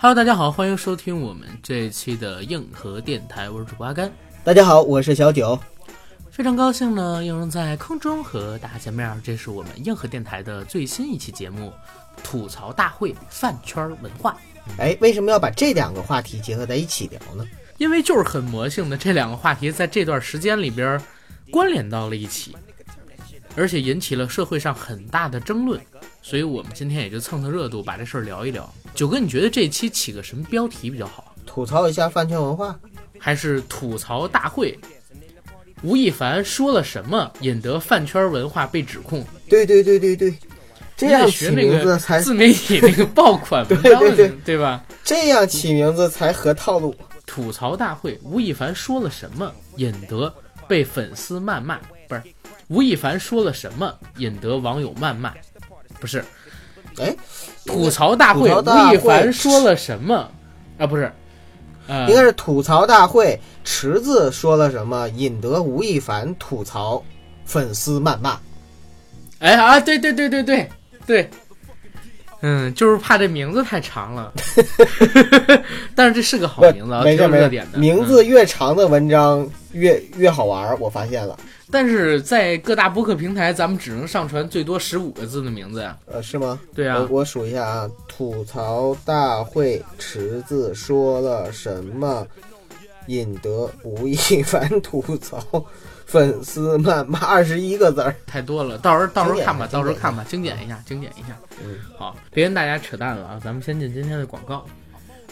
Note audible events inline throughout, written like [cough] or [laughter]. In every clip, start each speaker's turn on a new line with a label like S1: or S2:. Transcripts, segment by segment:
S1: Hello，大家好，欢迎收听我们这一期的硬核电台，我是主播阿甘。
S2: 大家好，我是小九，
S1: 非常高兴呢，又能在空中和大家见面。这是我们硬核电台的最新一期节目——吐槽大会饭圈文化。
S2: 哎，为什么要把这两个话题结合在一起聊呢？
S1: 因为就是很魔性的这两个话题，在这段时间里边关联到了一起，而且引起了社会上很大的争论。所以我们今天也就蹭蹭热度，把这事儿聊一聊。九哥，你觉得这期起个什么标题比较好？
S2: 吐槽一下饭圈文化，
S1: 还是吐槽大会？吴亦凡说了什么，引得饭圈文化被指控？
S2: 对对对对对，这样起名字才
S1: 自媒体那个爆款文
S2: 章，[laughs] 对对
S1: 对吧？
S2: 这样起名字才合套路。
S1: 吐槽大会，吴亦凡说了什么，引得被粉丝谩骂？不是，吴亦凡说了什么，引得网友谩骂？不是，
S2: 哎，
S1: 吐槽大会，吴亦凡说了什么？啊，不是，
S2: 应该是吐槽大会，池子说了什么，引得吴亦凡吐槽，粉丝谩骂。
S1: 哎啊，对对对对对对，嗯，就是怕这名字太长了，[laughs] 但是这是个好名字，
S2: 没
S1: 热热点的。
S2: 名字越长的文章越越好玩，我发现了。
S1: 但是在各大播客平台，咱们只能上传最多十五个字的名字呀。
S2: 呃，是吗？
S1: 对啊，
S2: 我数一下啊。吐槽大会池子说了什么，引得吴亦凡吐槽，粉丝谩骂二十一个字儿，
S1: 太多了。到时候到时候看吧，到时候看吧，精简一下，精简一下。
S2: 嗯，
S1: 好，别跟大家扯淡了啊，咱们先进今天的广告。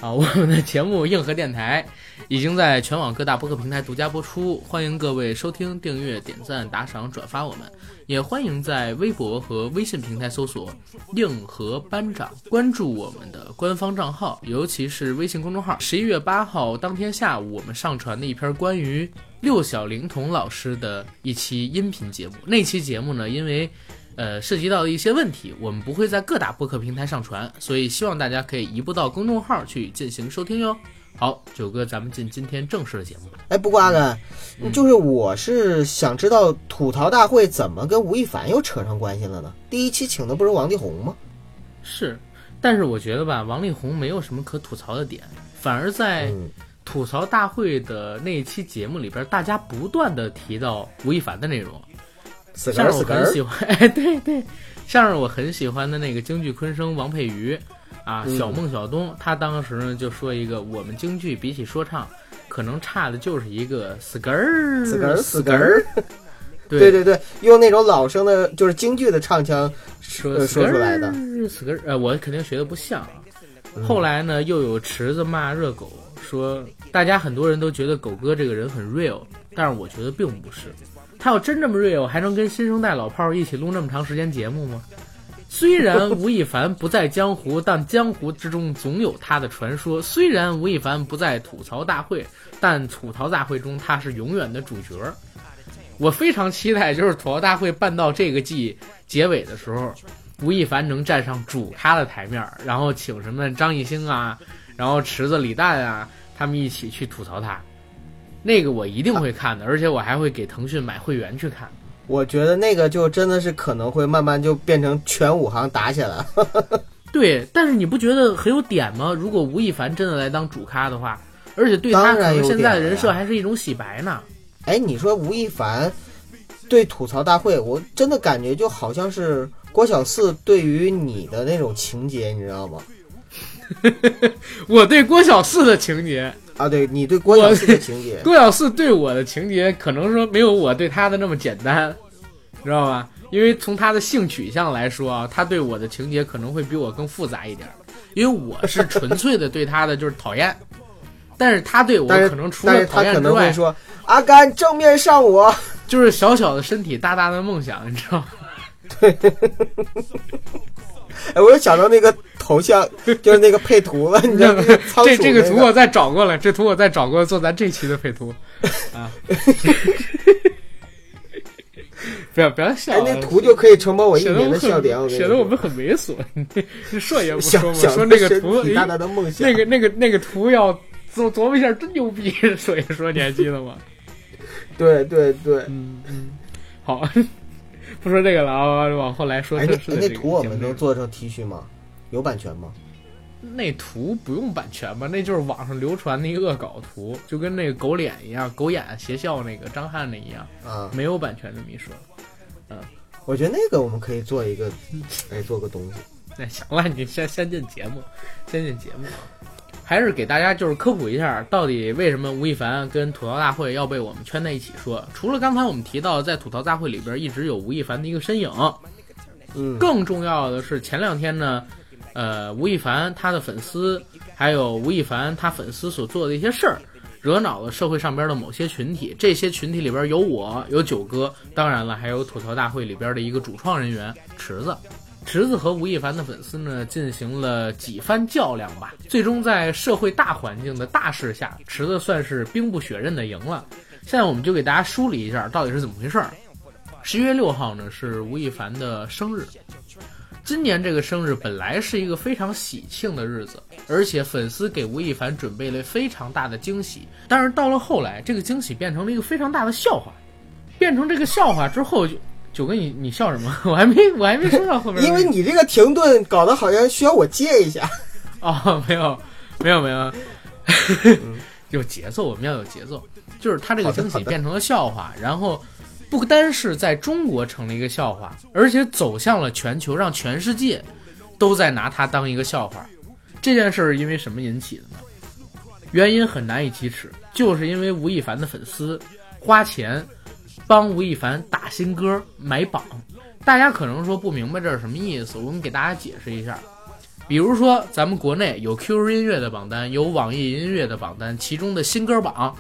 S1: 啊，[laughs] 我们的节目《硬核电台》已经在全网各大播客平台独家播出，欢迎各位收听、订阅、点赞、打赏、转发我们，也欢迎在微博和微信平台搜索“硬核班长”，关注我们的官方账号，尤其是微信公众号。十一月八号当天下午，我们上传的一篇关于六小龄童老师的一期音频节目。那期节目呢，因为呃，涉及到的一些问题，我们不会在各大播客平台上传，所以希望大家可以移步到公众号去进行收听哟。好，九哥，咱们进今天正式的节目吧。
S2: 哎，不过阿甘，就是我是想知道吐槽大会怎么跟吴亦凡又扯上关系了呢？第一期请的不是王力宏吗？
S1: 是，但是我觉得吧，王力宏没有什么可吐槽的点，反而在吐槽大会的那一期节目里边，大家不断的提到吴亦凡的内容。像是我很喜欢，[laughs] 哎，对对，像是我很喜欢的那个京剧昆声王佩瑜，啊，小孟小冬，他当时呢就说一个，我们京剧比起说唱，可能差的就是一个死根儿，
S2: 死根儿，
S1: 死根儿。
S2: 对对对，用那种老生的，就是京剧的唱腔说说出来的，
S1: 死根儿。呃，我肯定学的不像。后来呢，又有池子骂热狗，说大家很多人都觉得狗哥这个人很 real，但是我觉得并不是。他要真这么 real，还能跟新生代老炮儿一起录那么长时间节目吗？虽然吴亦凡不在江湖，但江湖之中总有他的传说。虽然吴亦凡不在吐槽大会，但吐槽大会中他是永远的主角。我非常期待，就是吐槽大会办到这个季结尾的时候，吴亦凡能站上主咖的台面，然后请什么张艺兴啊，然后池子李诞啊，他们一起去吐槽他。那个我一定会看的，而且我还会给腾讯买会员去看。
S2: 我觉得那个就真的是可能会慢慢就变成全武行打起来了。[laughs] [laughs]
S1: 对，但是你不觉得很有点吗？如果吴亦凡真的来当主咖的话，而且对他可能现在的人设还是一种洗白呢。
S2: 哎，你说吴亦凡对吐槽大会，我真的感觉就好像是郭小四对于你的那种情节，你知道吗？[laughs]
S1: 我对郭小四的情节。
S2: 啊，对你对郭小四的情节，
S1: 郭小四对我的情节可能说没有我对他的那么简单，知道吧？因为从他的性取向来说啊，他对我的情节可能会比我更复杂一点。因为我是纯粹的对他的就是讨厌，但是他对我可能除了讨厌
S2: 之外，说阿甘正面上我，
S1: 就是小小的身体大大的梦想，你知道吗？[laughs]
S2: 对。哎，我又想到那个头像，就是那个配图了，你知道吗？
S1: 这这个图我再找过来，这图我再找过来做咱这期的配图 [laughs] 啊！不要不要笑，
S2: 那图就可以承包我一年的笑点，
S1: 显得我们很猥琐。你说也不说嘛，说那个图，
S2: 大大的梦想，
S1: 那个那个那个图要琢琢磨一下，真牛逼！说一说，你还记得吗？
S2: 对对对，
S1: 嗯嗯，好。不说这个了啊，往后来说。
S2: 哎，那图我们能做成 T 恤吗？有版权吗？
S1: 那图不用版权吧？那就是网上流传的一个恶搞图，就跟那个狗脸一样，狗眼邪笑那个张翰那一样，
S2: 啊，
S1: 没有版权这么一说。
S2: 嗯我觉得那个我们可以做一个，哎，做个东西。
S1: 那行了，你先先进节目，先进节目啊，还是给大家就是科普一下，到底为什么吴亦凡跟吐槽大会要被我们圈在一起说？除了刚才我们提到在吐槽大会里边一直有吴亦凡的一个身影，
S2: 嗯，
S1: 更重要的是前两天呢，呃，吴亦凡他的粉丝，还有吴亦凡他粉丝所做的一些事儿，惹恼了社会上边的某些群体。这些群体里边有我，有九哥，当然了，还有吐槽大会里边的一个主创人员池子。池子和吴亦凡的粉丝呢进行了几番较量吧，最终在社会大环境的大势下，池子算是兵不血刃的赢了。现在我们就给大家梳理一下到底是怎么回事儿。十一月六号呢是吴亦凡的生日，今年这个生日本来是一个非常喜庆的日子，而且粉丝给吴亦凡准备了非常大的惊喜。但是到了后来，这个惊喜变成了一个非常大的笑话，变成这个笑话之后就。九哥，你你笑什么？[laughs] 我还没我还没说到后面。
S2: 因为你这个停顿搞得好像需要我接一下。[laughs]
S1: 哦，没有，没有，没有，[laughs] 有节奏，我们要有节奏。就是他这个惊喜变成了笑话，然后不单是在中国成了一个笑话，而且走向了全球，让全世界都在拿他当一个笑话。这件事儿因为什么引起的呢？原因很难以启齿，就是因为吴亦凡的粉丝花钱帮吴亦凡打新歌、买榜。大家可能说不明白这是什么意思，我们给大家解释一下。比如说，咱们国内有 QQ 音乐的榜单，有网易音乐的榜单，其中的新歌榜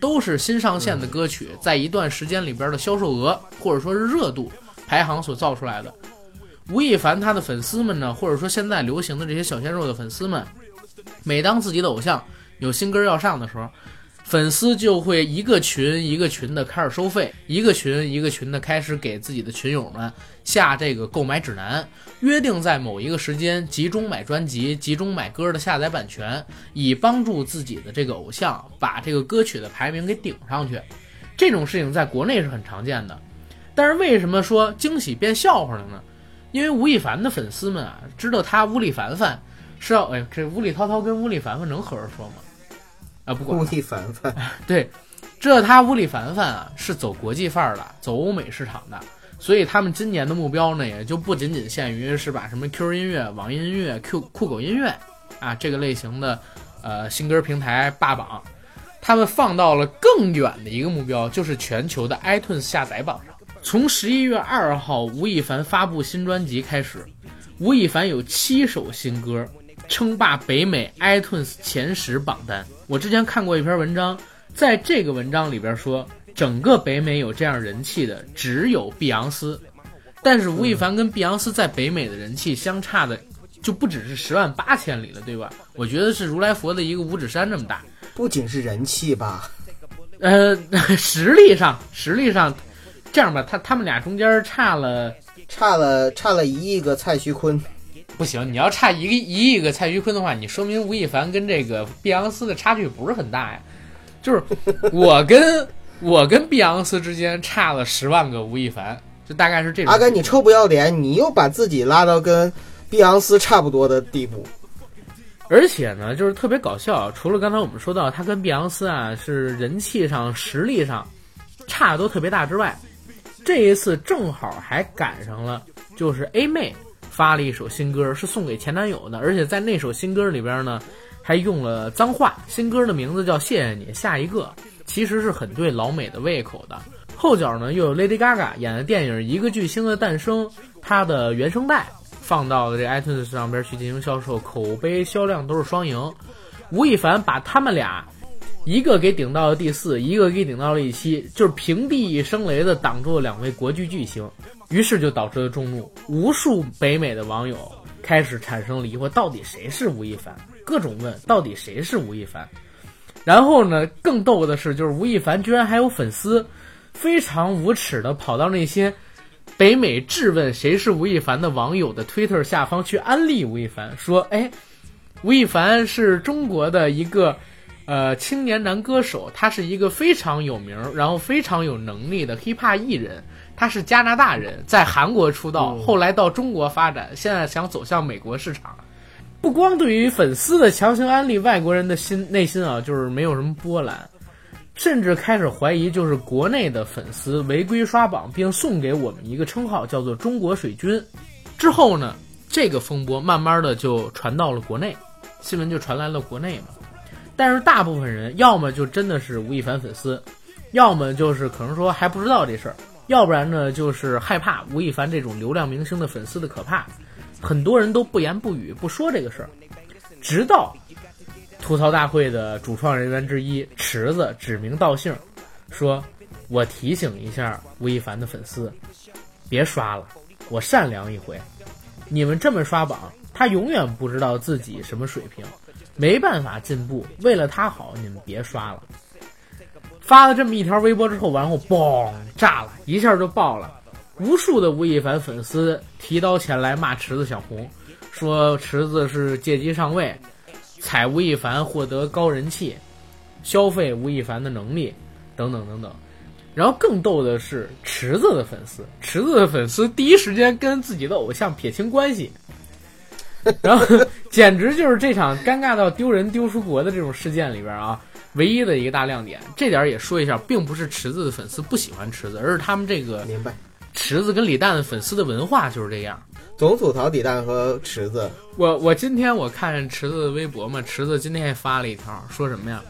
S1: 都是新上线的歌曲在一段时间里边的销售额或者说是热度排行所造出来的。吴亦凡他的粉丝们呢，或者说现在流行的这些小鲜肉的粉丝们，每当自己的偶像有新歌要上的时候，粉丝就会一个群一个群的开始收费，一个群一个群的开始给自己的群友们下这个购买指南，约定在某一个时间集中买专辑、集中买歌的下载版权，以帮助自己的这个偶像把这个歌曲的排名给顶上去。这种事情在国内是很常见的，但是为什么说惊喜变笑话了呢？因为吴亦凡的粉丝们啊，知道他乌里凡凡是要哎，这乌里涛涛跟乌里凡凡能合着说吗？啊，不管
S2: 故意凡凡，[laughs]
S1: 对，这他吴亦凡凡啊是走国际范儿的，走欧美市场的，所以他们今年的目标呢，也就不仅仅限于是把什么 QQ 音乐、网易音乐、Q 酷狗音乐啊这个类型的呃新歌平台霸榜，他们放到了更远的一个目标，就是全球的 iTunes 下载榜上。从十一月二号吴亦凡发布新专辑开始，吴亦凡有七首新歌称霸北美 iTunes 前十榜单。我之前看过一篇文章，在这个文章里边说，整个北美有这样人气的只有碧昂斯，但是吴亦凡跟碧昂斯在北美的人气相差的就不只是十万八千里了，对吧？我觉得是如来佛的一个五指山这么大。
S2: 不仅是人气吧，
S1: 呃，[laughs] 实力上，实力上，这样吧，他他们俩中间差了。
S2: 差了差了一亿个蔡徐坤。
S1: 不行，你要差一个一亿个蔡徐坤的话，你说明吴亦凡跟这个碧昂斯的差距不是很大呀。就是 [laughs] 我跟我跟碧昂斯之间差了十万个吴亦凡，就大概是这种。
S2: 阿甘，你臭不要脸，你又把自己拉到跟碧昂斯差不多的地步。
S1: 而且呢，就是特别搞笑。除了刚才我们说到他跟碧昂斯啊是人气上、实力上差的都特别大之外，这一次正好还赶上了，就是 A 妹发了一首新歌，是送给前男友的，而且在那首新歌里边呢，还用了脏话。新歌的名字叫《谢谢你，下一个》，其实是很对老美的胃口的。后脚呢，又有 Lady Gaga 演的电影《一个巨星的诞生》，它的原声带放到了这 iTunes 上边去进行销售，口碑销量都是双赢。吴亦凡把他们俩。一个给顶到了第四，一个给顶到了第七，就是平地一声雷的挡住了两位国剧巨星，于是就导致了众怒，无数北美的网友开始产生了疑惑，到底谁是吴亦凡？各种问，到底谁是吴亦凡？然后呢，更逗的是，就是吴亦凡居然还有粉丝，非常无耻的跑到那些北美质问谁是吴亦凡的网友的 Twitter 下方去安利吴亦凡，说，哎，吴亦凡是中国的一个。呃，青年男歌手，他是一个非常有名，然后非常有能力的 hiphop 艺人。他是加拿大人，在韩国出道，后来到中国发展，现在想走向美国市场。不光对于粉丝的强行安利，外国人的心内心啊，就是没有什么波澜，甚至开始怀疑，就是国内的粉丝违规刷榜，并送给我们一个称号，叫做“中国水军”。之后呢，这个风波慢慢的就传到了国内，新闻就传来了国内嘛。但是大部分人要么就真的是吴亦凡粉丝，要么就是可能说还不知道这事儿，要不然呢就是害怕吴亦凡这种流量明星的粉丝的可怕，很多人都不言不语不说这个事儿，直到吐槽大会的主创人员之一池子指名道姓说：“我提醒一下吴亦凡的粉丝，别刷了，我善良一回。你们这么刷榜，他永远不知道自己什么水平。”没办法进步，为了他好，你们别刷了。发了这么一条微博之后，然后嘣炸了，一下就爆了。无数的吴亦凡粉丝提刀前来骂池子小红，说池子是借机上位，踩吴亦凡获得高人气，消费吴亦凡的能力，等等等等。然后更逗的是池子的粉丝，池子的粉丝第一时间跟自己的偶像撇清关系。然后，简直就是这场尴尬到丢人丢出国的这种事件里边啊，唯一的一个大亮点。这点也说一下，并不是池子的粉丝不喜欢池子，而是他们这个
S2: 明白，
S1: 池子跟李诞的粉丝的文化就是这样，
S2: 总吐槽李诞和池子。
S1: 我我今天我看池子的微博嘛，池子今天也发了一条，说什么呀？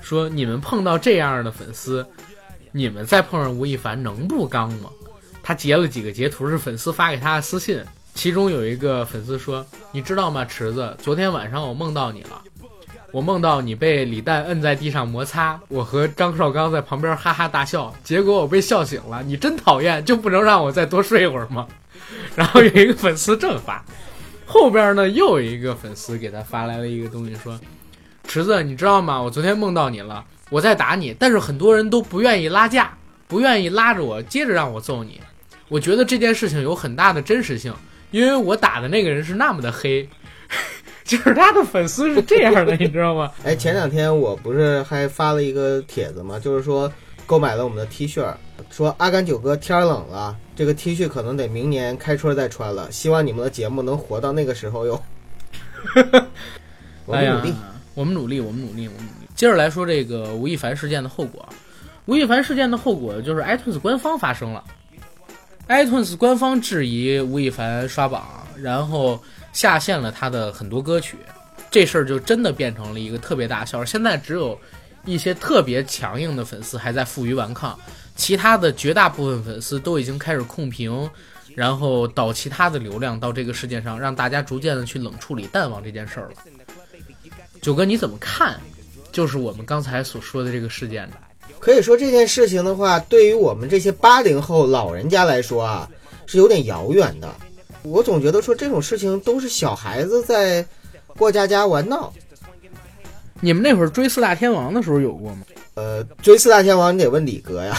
S1: 说你们碰到这样的粉丝，你们再碰上吴亦凡能不刚吗？他截了几个截图，是粉丝发给他的私信。其中有一个粉丝说：“你知道吗，池子？昨天晚上我梦到你了，我梦到你被李诞摁在地上摩擦，我和张绍刚在旁边哈哈大笑，结果我被笑醒了。你真讨厌，就不能让我再多睡一会儿吗？” [laughs] 然后有一个粉丝这么发，后边呢又有一个粉丝给他发来了一个东西，说：“池子，你知道吗？我昨天梦到你了，我在打你，但是很多人都不愿意拉架，不愿意拉着我接着让我揍你。我觉得这件事情有很大的真实性。”因为我打的那个人是那么的黑，[laughs] 就是他的粉丝是这样的，[laughs] 你知道吗？
S2: 哎，前两天我不是还发了一个帖子吗？就是说购买了我们的 T 恤，说阿甘九哥天冷了，这个 T 恤可能得明年开春再穿了。希望你们的节目能活到那个时候哟。[laughs] 我们努力，
S1: 我们努力，我们努力，我们努力。接着来说这个吴亦凡事件的后果。吴亦凡事件的后果就是 iTunes 官方发声了。iTunes 官方质疑吴亦凡刷榜，然后下线了他的很多歌曲，这事儿就真的变成了一个特别大笑。现在只有一些特别强硬的粉丝还在负隅顽抗，其他的绝大部分粉丝都已经开始控评，然后导其他的流量到这个事件上，让大家逐渐的去冷处理、淡忘这件事儿了。九哥你怎么看？就是我们刚才所说的这个事件呢？
S2: 可以说这件事情的话，对于我们这些八零后老人家来说啊，是有点遥远的。我总觉得说这种事情都是小孩子在过家家玩闹。
S1: 你们那会儿追四大天王的时候有过吗？
S2: 呃，追四大天王你得问李哥呀。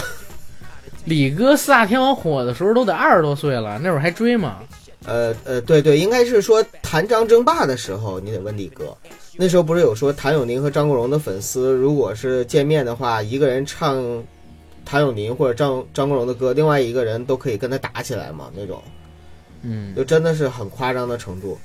S2: [laughs]
S1: 李哥四大天王火的时候都得二十多岁了，那会儿还追吗？
S2: 呃呃，对对，应该是说谭张争霸的时候，你得问李哥。那时候不是有说谭咏麟和张国荣的粉丝，如果是见面的话，一个人唱谭咏麟或者张张国荣的歌，另外一个人都可以跟他打起来嘛？那种，
S1: 嗯，
S2: 就真的是很夸张的程度。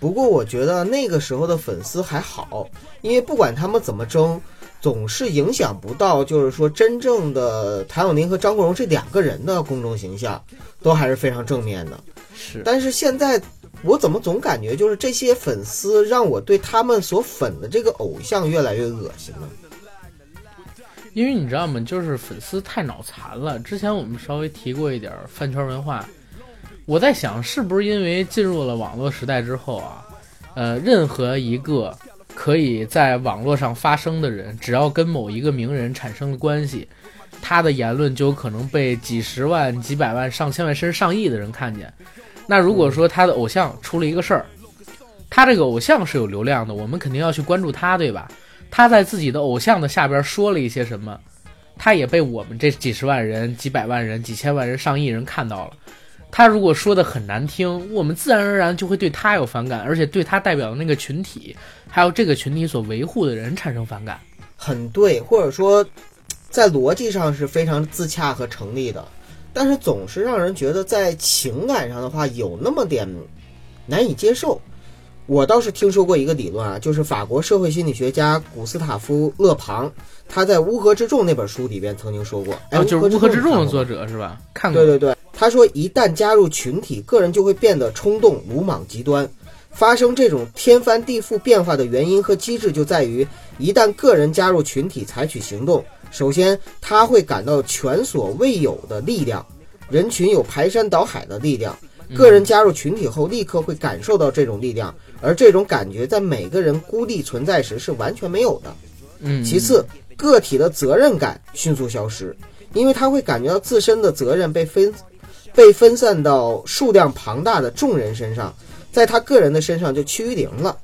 S2: 不过我觉得那个时候的粉丝还好，因为不管他们怎么争，总是影响不到，就是说真正的谭咏麟和张国荣这两个人的公众形象，都还是非常正面的。
S1: 是，
S2: 但是现在。我怎么总感觉就是这些粉丝让我对他们所粉的这个偶像越来越恶心呢？
S1: 因为你知道吗？就是粉丝太脑残了。之前我们稍微提过一点饭圈文化，我在想是不是因为进入了网络时代之后啊，呃，任何一个可以在网络上发声的人，只要跟某一个名人产生了关系，他的言论就有可能被几十万、几百万、上千万甚至上亿的人看见。那如果说他的偶像出了一个事儿，他这个偶像是有流量的，我们肯定要去关注他，对吧？他在自己的偶像的下边说了一些什么，他也被我们这几十万人、几百万人、几千万人、上亿人看到了。他如果说的很难听，我们自然而然就会对他有反感，而且对他代表的那个群体，还有这个群体所维护的人产生反感。
S2: 很对，或者说，在逻辑上是非常自洽和成立的。但是总是让人觉得在情感上的话有那么点难以接受。我倒是听说过一个理论啊，就是法国社会心理学家古斯塔夫·勒庞，他在《乌合之众》那本书里边曾经说过，哎，
S1: 啊，就是《乌合之众》的
S2: 作
S1: 作者是吧？看过。
S2: 对对对，他说一旦加入群体，个人就会变得冲动、鲁莽、极端。发生这种天翻地覆变化的原因和机制就在于，一旦个人加入群体采取行动，首先他会感到前所未有的力量，人群有排山倒海的力量。个人加入群体后，立刻会感受到这种力量，而这种感觉在每个人孤立存在时是完全没有的。
S1: 嗯，
S2: 其次，个体的责任感迅速消失，因为他会感觉到自身的责任被分被分散到数量庞大的众人身上，在他个人的身上就趋于零了。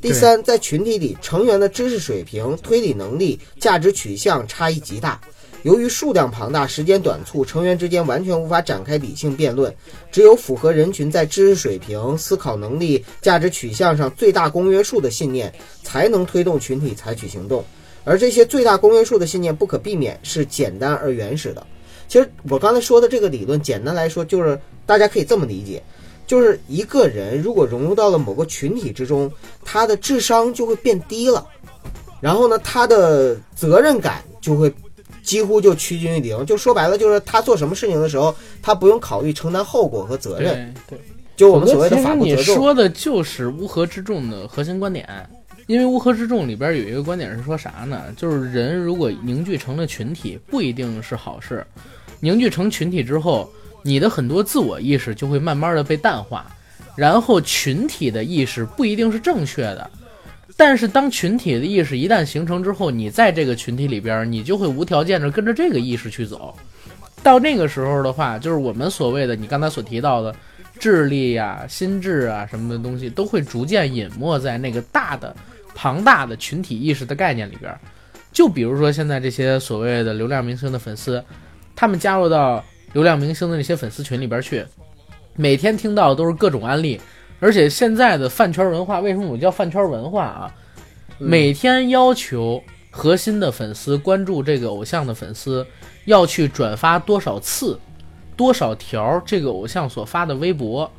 S2: 第三，在群体里，成员的知识水平、推理能力、价值取向差异极大。由于数量庞大、时间短促，成员之间完全无法展开理性辩论，只有符合人群在知识水平、思考能力、价值取向上最大公约数的信念，才能推动群体采取行动。而这些最大公约数的信念不可避免是简单而原始的。其实我刚才说的这个理论，简单来说就是大家可以这么理解，就是一个人如果融入到了某个群体之中，他的智商就会变低了，然后呢，他的责任感就会几乎就趋近于零。就说白了，就是他做什么事情的时候，他不用考虑承担后果和责任。
S1: 对对。
S2: 就我们所谓的法不责众。
S1: 你说的就是乌合之众的核心观点，因为乌合之众里边有一个观点是说啥呢？就是人如果凝聚成了群体，不一定是好事。凝聚成群体之后，你的很多自我意识就会慢慢的被淡化，然后群体的意识不一定是正确的。但是当群体的意识一旦形成之后，你在这个群体里边，你就会无条件的跟着这个意识去走。到那个时候的话，就是我们所谓的你刚才所提到的智力呀、心智啊什么的东西，都会逐渐隐没在那个大的、庞大的群体意识的概念里边。就比如说现在这些所谓的流量明星的粉丝，他们加入到流量明星的那些粉丝群里边去，每天听到的都是各种案例。而且现在的饭圈文化，为什么我叫饭圈文化啊？每天要求核心的粉丝关注这个偶像的粉丝，要去转发多少次、多少条这个偶像所发的微博，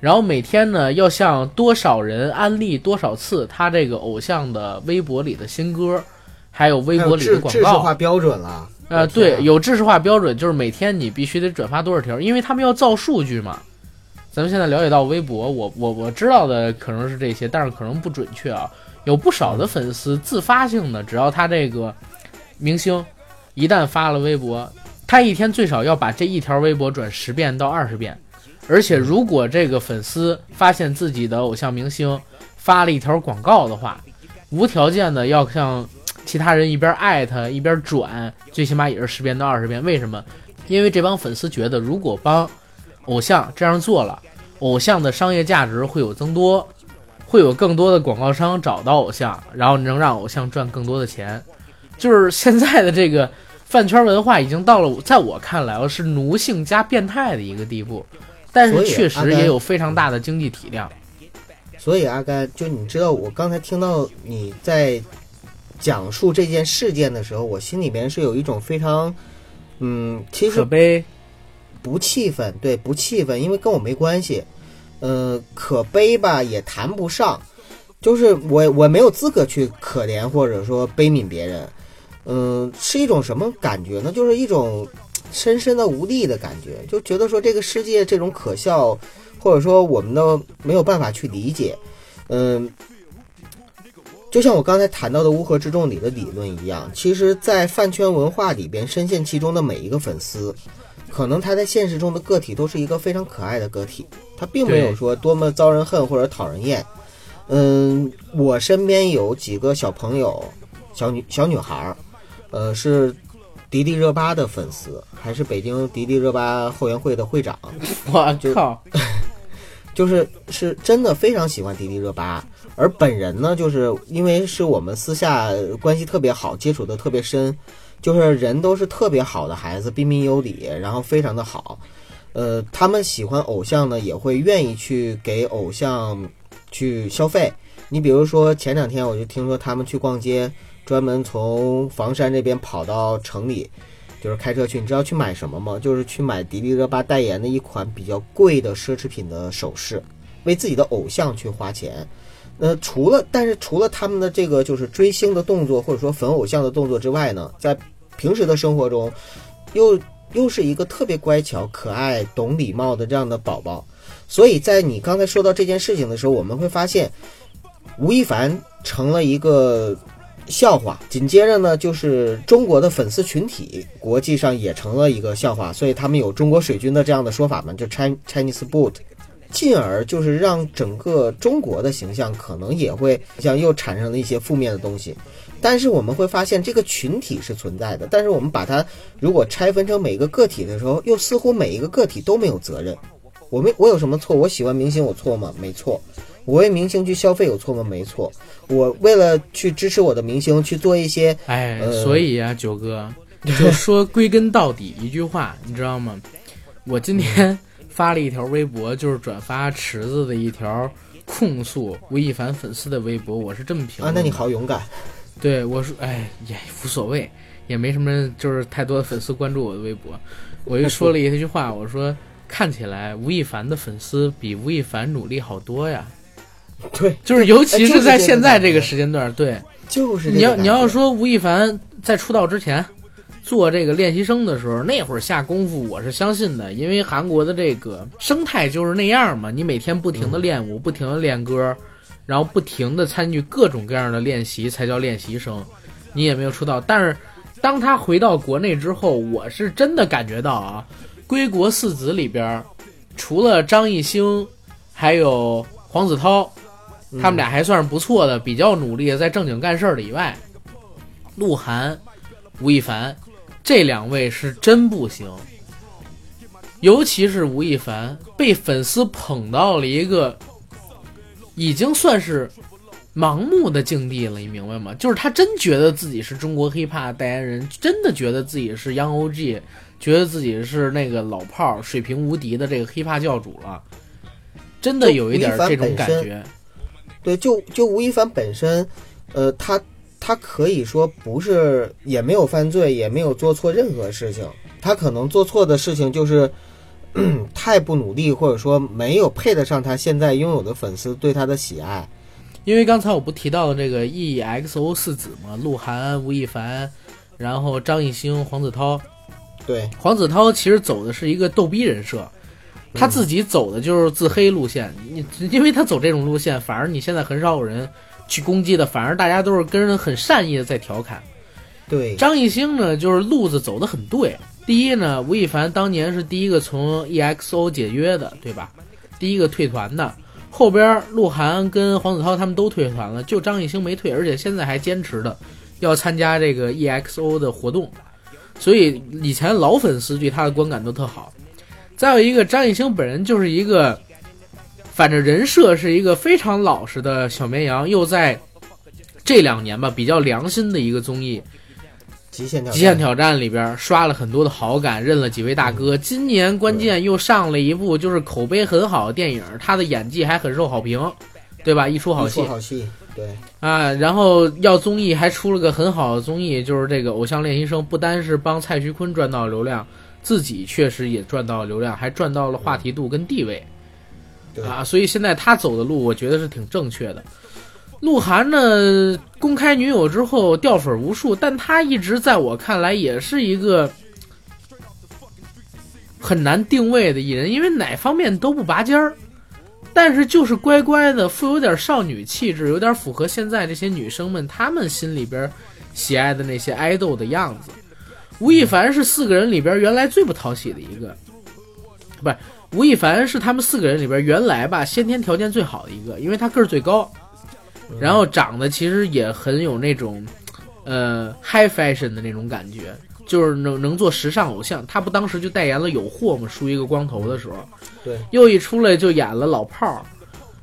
S1: 然后每天呢要向多少人安利多少次他这个偶像的微博里的新歌，还有微博里的广
S2: 制制式
S1: 告。
S2: 化标准了。
S1: 呃，对，有知识化标准，就是每天你必须得转发多少条，因为他们要造数据嘛。咱们现在了解到微博，我我我知道的可能是这些，但是可能不准确啊。有不少的粉丝自发性的，只要他这个明星一旦发了微博，他一天最少要把这一条微博转十遍到二十遍。而且如果这个粉丝发现自己的偶像明星发了一条广告的话，无条件的要向其他人一边艾特一边转，最起码也是十遍到二十遍。为什么？因为这帮粉丝觉得，如果帮偶像这样做了，偶像的商业价值会有增多，会有更多的广告商找到偶像，然后能让偶像赚更多的钱。就是现在的这个饭圈文化已经到了，在我看来，是奴性加变态的一个地步。但是确实也有非常大的经济体量。
S2: 所以阿甘，就你知道，我刚才听到你在讲述这件事件的时候，我心里面是有一种非常，嗯，其实
S1: 可悲，
S2: 不气愤，对，不气愤，因为跟我没关系。呃，可悲吧，也谈不上，就是我我没有资格去可怜或者说悲悯别人。嗯、是一种什么感觉呢？就是一种深深的无力的感觉，就觉得说这个世界这种可笑，或者说我们都没有办法去理解。嗯、就像我刚才谈到的《乌合之众》里的理论一样，其实，在饭圈文化里边深陷其中的每一个粉丝，可能他在现实中的个体都是一个非常可爱的个体，他并没有说多么遭人恨或者讨人厌。嗯，我身边有几个小朋友，小女小女孩儿，呃，是迪丽热巴的粉丝，还是北京迪丽热巴后援会的会长，
S1: 我
S2: 就
S1: 靠，
S2: 就是是真的非常喜欢迪丽热巴，而本人呢，就是因为是我们私下关系特别好，接触的特别深，就是人都是特别好的孩子，彬彬有礼，然后非常的好。呃，他们喜欢偶像呢，也会愿意去给偶像去消费。你比如说前两天我就听说他们去逛街，专门从房山这边跑到城里，就是开车去。你知道去买什么吗？就是去买迪丽热巴代言的一款比较贵的奢侈品的首饰。为自己的偶像去花钱。那除了，但是除了他们的这个就是追星的动作，或者说粉偶像的动作之外呢，在平时的生活中，又又是一个特别乖巧、可爱、懂礼貌的这样的宝宝。所以在你刚才说到这件事情的时候，我们会发现，吴亦凡成了一个笑话。紧接着呢，就是中国的粉丝群体，国际上也成了一个笑话。所以他们有“中国水军”的这样的说法嘛，就 Chinese boot。进而就是让整个中国的形象可能也会像又产生了一些负面的东西，但是我们会发现这个群体是存在的，但是我们把它如果拆分成每一个个体的时候，又似乎每一个个体都没有责任。我没我有什么错？我喜欢明星我错吗？没错。我为明星去消费有错吗？没错。我为了去支持我的明星去做一些，
S1: 哎，所以啊，九哥就说归根到底一句话，你知道吗？我今天。发了一条微博，就是转发池子的一条控诉吴亦凡粉丝的微博。我是这么评
S2: 啊，那你好勇敢。
S1: 对我说，哎也无所谓，也没什么，就是太多的粉丝关注我的微博。我又说了一句话，我说看起来吴亦凡的粉丝比吴亦凡努力好多呀。
S2: 对，
S1: 就是尤其是在现在这个时间段，对，
S2: 就是
S1: 你要你要说吴亦凡在出道之前。做这个练习生的时候，那会儿下功夫，我是相信的，因为韩国的这个生态就是那样嘛。你每天不停的练舞，不停的练歌，然后不停的参与各种各样的练习，才叫练习生。你也没有出道，但是当他回到国内之后，我是真的感觉到啊，归国四子里边，除了张艺兴，还有黄子韬，他们俩还算是不错的，比较努力，在正经干事儿的以外，鹿晗、吴亦凡。这两位是真不行，尤其是吴亦凡被粉丝捧到了一个已经算是盲目的境地了，你明白吗？就是他真觉得自己是中国 hiphop 代言人，真的觉得自己是 Young OG，觉得自己是那个老炮儿，水平无敌的这个 hiphop 教主了，真的有一点这种感觉。
S2: 对，就就吴亦凡本身，呃，他。他可以说不是，也没有犯罪，也没有做错任何事情。他可能做错的事情就是 [clears throat] 太不努力，或者说没有配得上他现在拥有的粉丝对他的喜爱。
S1: 因为刚才我不提到了这个 EXO 四子嘛？鹿晗、吴亦凡，然后张艺兴、黄子韬。
S2: 对，
S1: 黄子韬其实走的是一个逗逼人设，他自己走的就是自黑路线。你因为他走这种路线，反而你现在很少有人。去攻击的，反而大家都是跟人很善意的在调侃。
S2: 对
S1: 张艺兴呢，就是路子走得很对。第一呢，吴亦凡当年是第一个从 EXO 解约的，对吧？第一个退团的。后边鹿晗跟黄子韬他们都退团了，就张艺兴没退，而且现在还坚持的要参加这个 EXO 的活动。所以以前老粉丝对他的观感都特好。再有一个，张艺兴本人就是一个。反正人设是一个非常老实的小绵羊，又在这两年吧比较良心的一个综艺《
S2: 极限
S1: 极限挑战》里边刷了很多的好感，认了几位大哥。今年关键又上了一部就是口碑很好的电影，他的演技还很受好评，对吧？一出好戏，
S2: 好戏，对
S1: 啊。然后要综艺还出了个很好的综艺，就是这个《偶像练习生》，不单是帮蔡徐坤赚到流量，自己确实也赚到了流量，还赚到了话题度跟地位。啊，所以现在他走的路，我觉得是挺正确的。鹿晗呢，公开女友之后掉粉无数，但他一直在我看来也是一个很难定位的艺人，因为哪方面都不拔尖儿，但是就是乖乖的，富有点少女气质，有点符合现在这些女生们她们心里边喜爱的那些爱豆的样子。吴亦凡是四个人里边原来最不讨喜的一个，不是。吴亦凡是他们四个人里边原来吧先天条件最好的一个，因为他个儿最高，然后长得其实也很有那种，呃，high fashion 的那种感觉，就是能能做时尚偶像。他不当时就代言了有货吗？梳一个光头的时候，
S2: 对，
S1: 又一出来就演了老炮儿，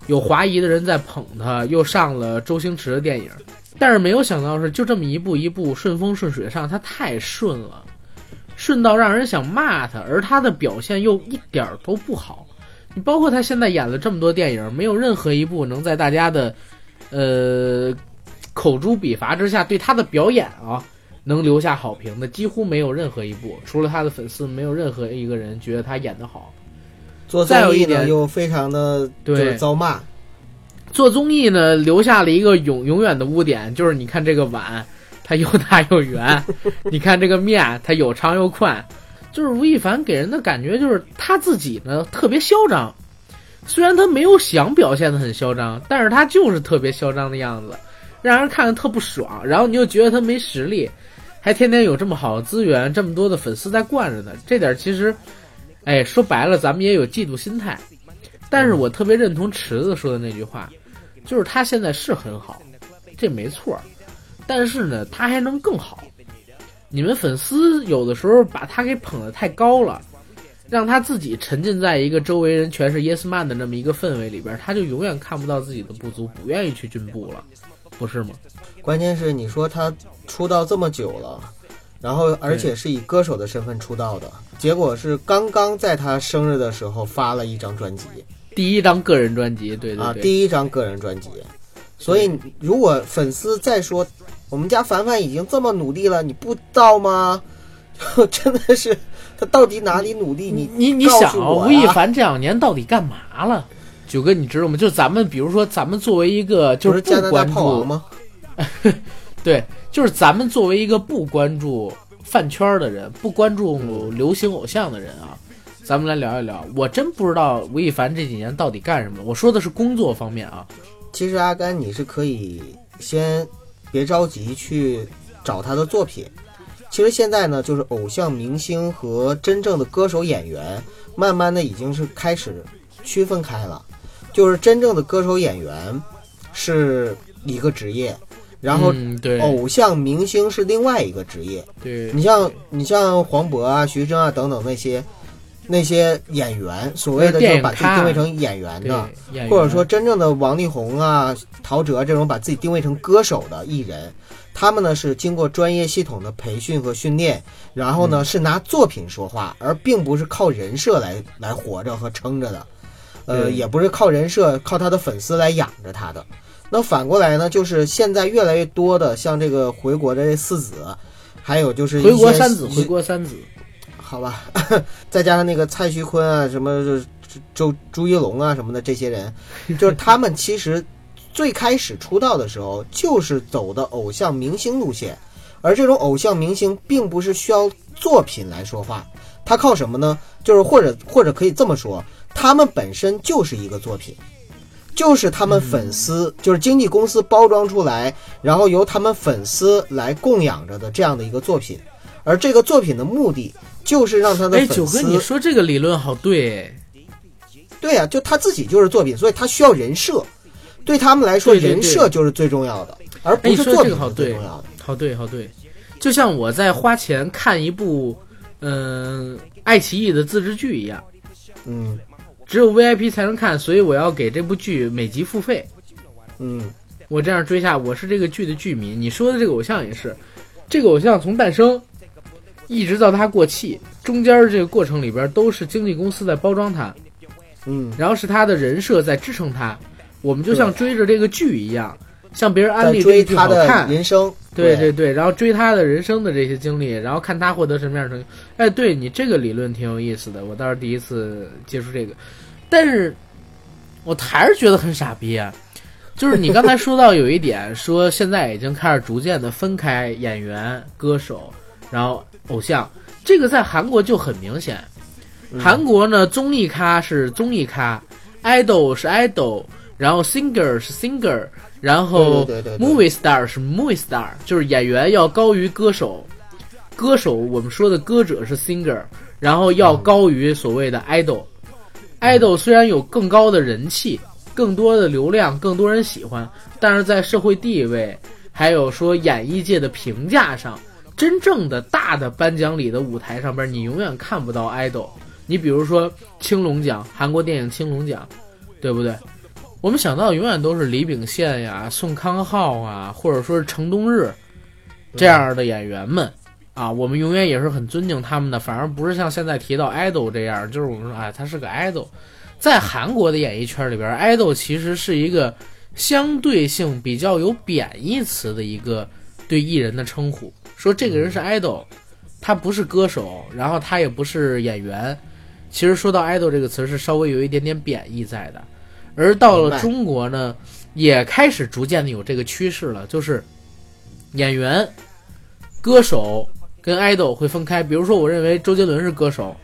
S1: 有华谊的人在捧他，又上了周星驰的电影，但是没有想到是就这么一步一步顺风顺水上，他太顺了。顺到让人想骂他，而他的表现又一点儿都不好。你包括他现在演了这么多电影，没有任何一部能在大家的，呃，口诛笔伐之下对他的表演啊能留下好评的，几乎没有任何一部。除了他的粉丝，没有任何一个人觉得他演得好。
S2: 做
S1: 再有一点
S2: 又非常的就
S1: 对
S2: 是遭骂，
S1: 做综艺呢，留下了一个永永远的污点，就是你看这个碗，它又大又圆；[laughs] 你看这个面，它有长又宽。就是吴亦凡给人的感觉就是他自己呢特别嚣张，虽然他没有想表现的很嚣张，但是他就是特别嚣张的样子，让人看着特不爽。然后你又觉得他没实力，还天天有这么好的资源，这么多的粉丝在惯着他，这点其实，哎，说白了，咱们也有嫉妒心态。但是我特别认同池子说的那句话，就是他现在是很好，这没错儿，但是呢，他还能更好。你们粉丝有的时候把他给捧得太高了，让他自己沉浸在一个周围人全是 yes man 的那么一个氛围里边，他就永远看不到自己的不足，不愿意去进步了，不是吗？
S2: 关键是你说他出道这么久了，然后而且是以歌手的身份出道的，结果是刚刚在他生日的时候发了一张专辑
S1: 第一张个人专辑，对对
S2: 啊，
S1: 对，
S2: 第一张个人专辑。所以如果粉丝再说我们家凡凡已经这么努力了，你不知道吗？[laughs] 真的是他到底哪里努力？你
S1: 你你想啊，吴亦凡这两年到底干嘛了？九哥，你知道吗？就咱们，比如说，咱们作为一个就
S2: 是加拿大
S1: 关注
S2: 炮王，吗？[laughs]
S1: 对，就是咱们作为一个不关注饭圈儿的人，不关注流行偶像的人啊，咱们来聊一聊。我真不知道吴亦凡这几年到底干什么。我说的是工作方面啊，
S2: 其实阿甘你是可以先别着急去找他的作品。其实现在呢，就是偶像明星和真正的歌手演员，慢慢的已经是开始区分开了。就是真正的歌手演员是一个职业，然后偶像明星是另外一个职业。
S1: 对
S2: 你像你像黄渤啊、徐峥啊等等那些那些演员，所谓的就是把自己定位成演员的，，
S1: 员。
S2: 或者说真正的王力宏啊、陶喆这种把自己定位成歌手的艺人，他们呢是经过专业系统的培训和训练，然后
S1: 嗯。
S2: 呢、是拿作品说话，而并不是靠人设来来活着和撑着的，呃，也不是靠人设、靠他的粉丝来养着他的。那反过来呢，就是现在越来越多的像这个回国的这四子，还有就是
S1: 回国三子，回国三子，
S2: 好吧，[laughs] 再加上那个蔡徐坤啊，什么周朱一龙啊什么的这些人，[laughs] 就是他们其实最开始出道的时候就是走的偶像明星路线，而这种偶像明星并不是需要作品来说话，他靠什么呢？就是或者或者可以这么说，他们本身就是一个作品。就是他们粉丝，就是经纪公司包装出来，然后由他们粉丝来供养着的这样的一个作品，而这个作品的目的就是让他的
S1: 哎，
S2: 粉
S1: 九哥，你，说这个理论好对，哎。
S2: 对呀、就他自己就是作品，所以他需要人设，对他们来说，
S1: 对对对。
S2: 人设就是最重要的，而
S1: 哎，
S2: 不是作品最重要的。，
S1: 好对，好对，就像我在花钱看一部，嗯、爱奇艺的自制剧一样，
S2: 嗯。
S1: 只有 VIP 才能看，所以我要给这部剧每集付费。
S2: 嗯，
S1: 我这样追下，我是这个剧的剧迷。你说的这个偶像也是，这个偶像从诞生一直到他过气，中间这个过程里边都是经纪公司在包装他，
S2: 嗯，
S1: 然后是他的人设在支撑他。我们就像追着这个剧一样，向别人安利
S2: 他的
S1: 好看，
S2: 人生，
S1: 对对对，然后追他的人生的这些经历，然后看他获得什么样的成就。哎，对你这个理论挺有意思的，我倒是第一次接触这个，但是我还是觉得很傻逼啊。就是你刚才说到有一点，说现在已经开始逐渐的分开演员、歌手，然后偶像，这个在韩国就很明显。
S2: 嗯
S1: 韩国呢，综艺咖是综艺咖，idol 是 idol，然后 singer 是 singer，然后 movie star 是 movie star，就是演员要高于歌手，歌手我们说的歌者是 singer，然后要高于所谓的 idol。idol 虽然有更高的人气、更多的流量、更多人喜欢，但是在社会地位还有说演艺界的评价上，真正的大的颁奖礼的舞台上边，你永远看不到 idol。你比如说青龙奖，韩国电影青龙奖，对不对？我们想到永远都是李秉宪呀、宋康昊啊，或者说是程东日这样的演员们啊，我们永远也是很尊敬他们的，反而不是像现在提到 idol 这样，就是我们说哎，他是个 idol。在韩国的演艺圈里边，idol 其实是一个相对性比较有贬义词的一个对艺人的称呼，说这个人是 idol，他不是歌手，然后他也不是演员，其实说到 idol 这个词是稍微有一点点贬义在的，而到了中国呢，也开始逐渐的有这个趋势了，就是演员、歌手跟 idol 会分开。比如说，我认为周杰伦是歌手，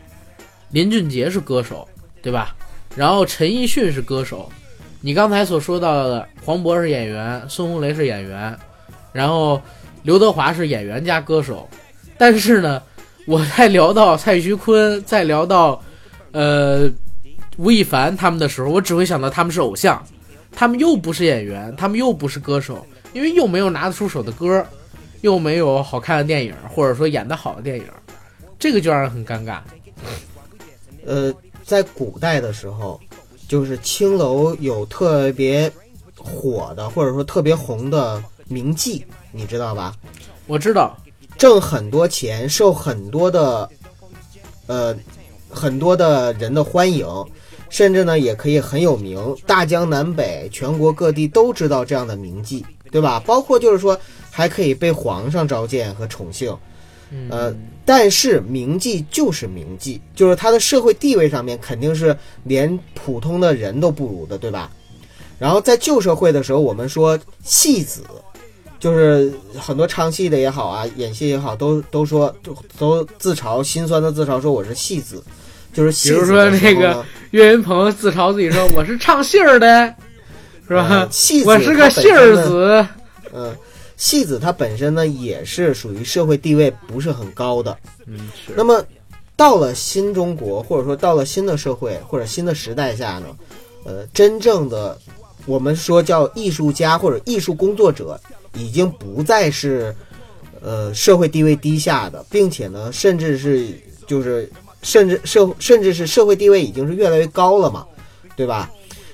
S1: 林俊杰是歌手，对吧？然后陈奕迅是歌手，你刚才所说到的黄渤是演员，孙红雷是演员，然后刘德华是演员加歌手。但是呢，我在聊到蔡徐坤，在聊到呃吴亦凡他们的时候，我只会想到他们是偶像，他们又不是演员，他们又不是歌手，因为又没有拿得出手的歌，又没有好看的电影，或者说演得好的电影，这个就让人很尴尬。
S2: 呃，在古代的时候，就是青楼有特别火的，或者说特别红的名妓，你知道吧？
S1: 我知道，
S2: 挣很多钱，受很多的呃很多的人的欢迎，甚至呢也可以很有名，大江南北全国各地都知道这样的名妓，对吧？包括就是说还可以被皇上召见和宠幸，
S1: 嗯，
S2: 呃，但是名妓就是名妓，就是他的社会地位上面肯定是连普通的人都不如的，对吧？然后在旧社会的时候，我们说戏子，就是很多唱戏的也好啊，演戏也好，都都说都都自嘲，心酸的自嘲说我是戏子，就是戏子
S1: 比如说那个岳云鹏自嘲自己说我是唱戏儿的，是吧？
S2: 呃？戏子
S1: 我是个戏儿子，
S2: 嗯，戏子他本身呢也是属于社会地位不是很高的，
S1: 嗯，是。
S2: 那么，到了新中国，或者说到了新的社会或者新的时代下呢，呃，真正的我们说叫艺术家或者艺术工作者，已经不再是呃社会地位低下的，并且呢，甚至是就是甚至社甚至是社会地位已经是越来越高了嘛，对吧？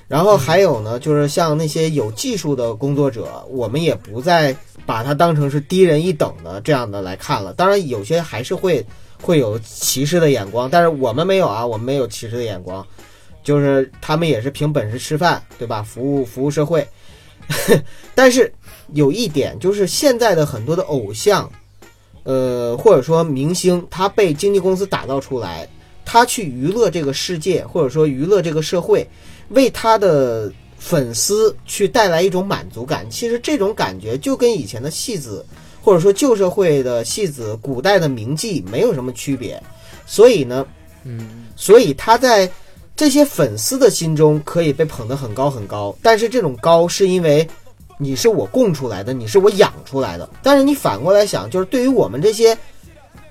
S2: 然后还有呢，就是像那些有技术的工作者，我们也不再把它当成是低人一等的这样的来看了。当然，有些还是会会有歧视的眼光，但是我们没有啊，我们没有歧视的眼光，就是他们也是凭本事吃饭，对吧？服务服务社会。[laughs] 但是有一点就是，现在的很多的偶像，呃，或者说明星，他被经纪公司打造出来，他去娱乐这个世界，或者说娱乐这个社会，为他的粉丝去带来一种满足感。其实这种感觉就跟以前的戏子，或者说旧社会的戏子、古代的名妓没有什么区别。所以呢，
S1: 嗯，
S2: 所以他在这些粉丝的心中可以被捧得很高很高，但是这种高是因为你是我供出来的，你是我养出来的。但是你反过来想，就是对于我们这些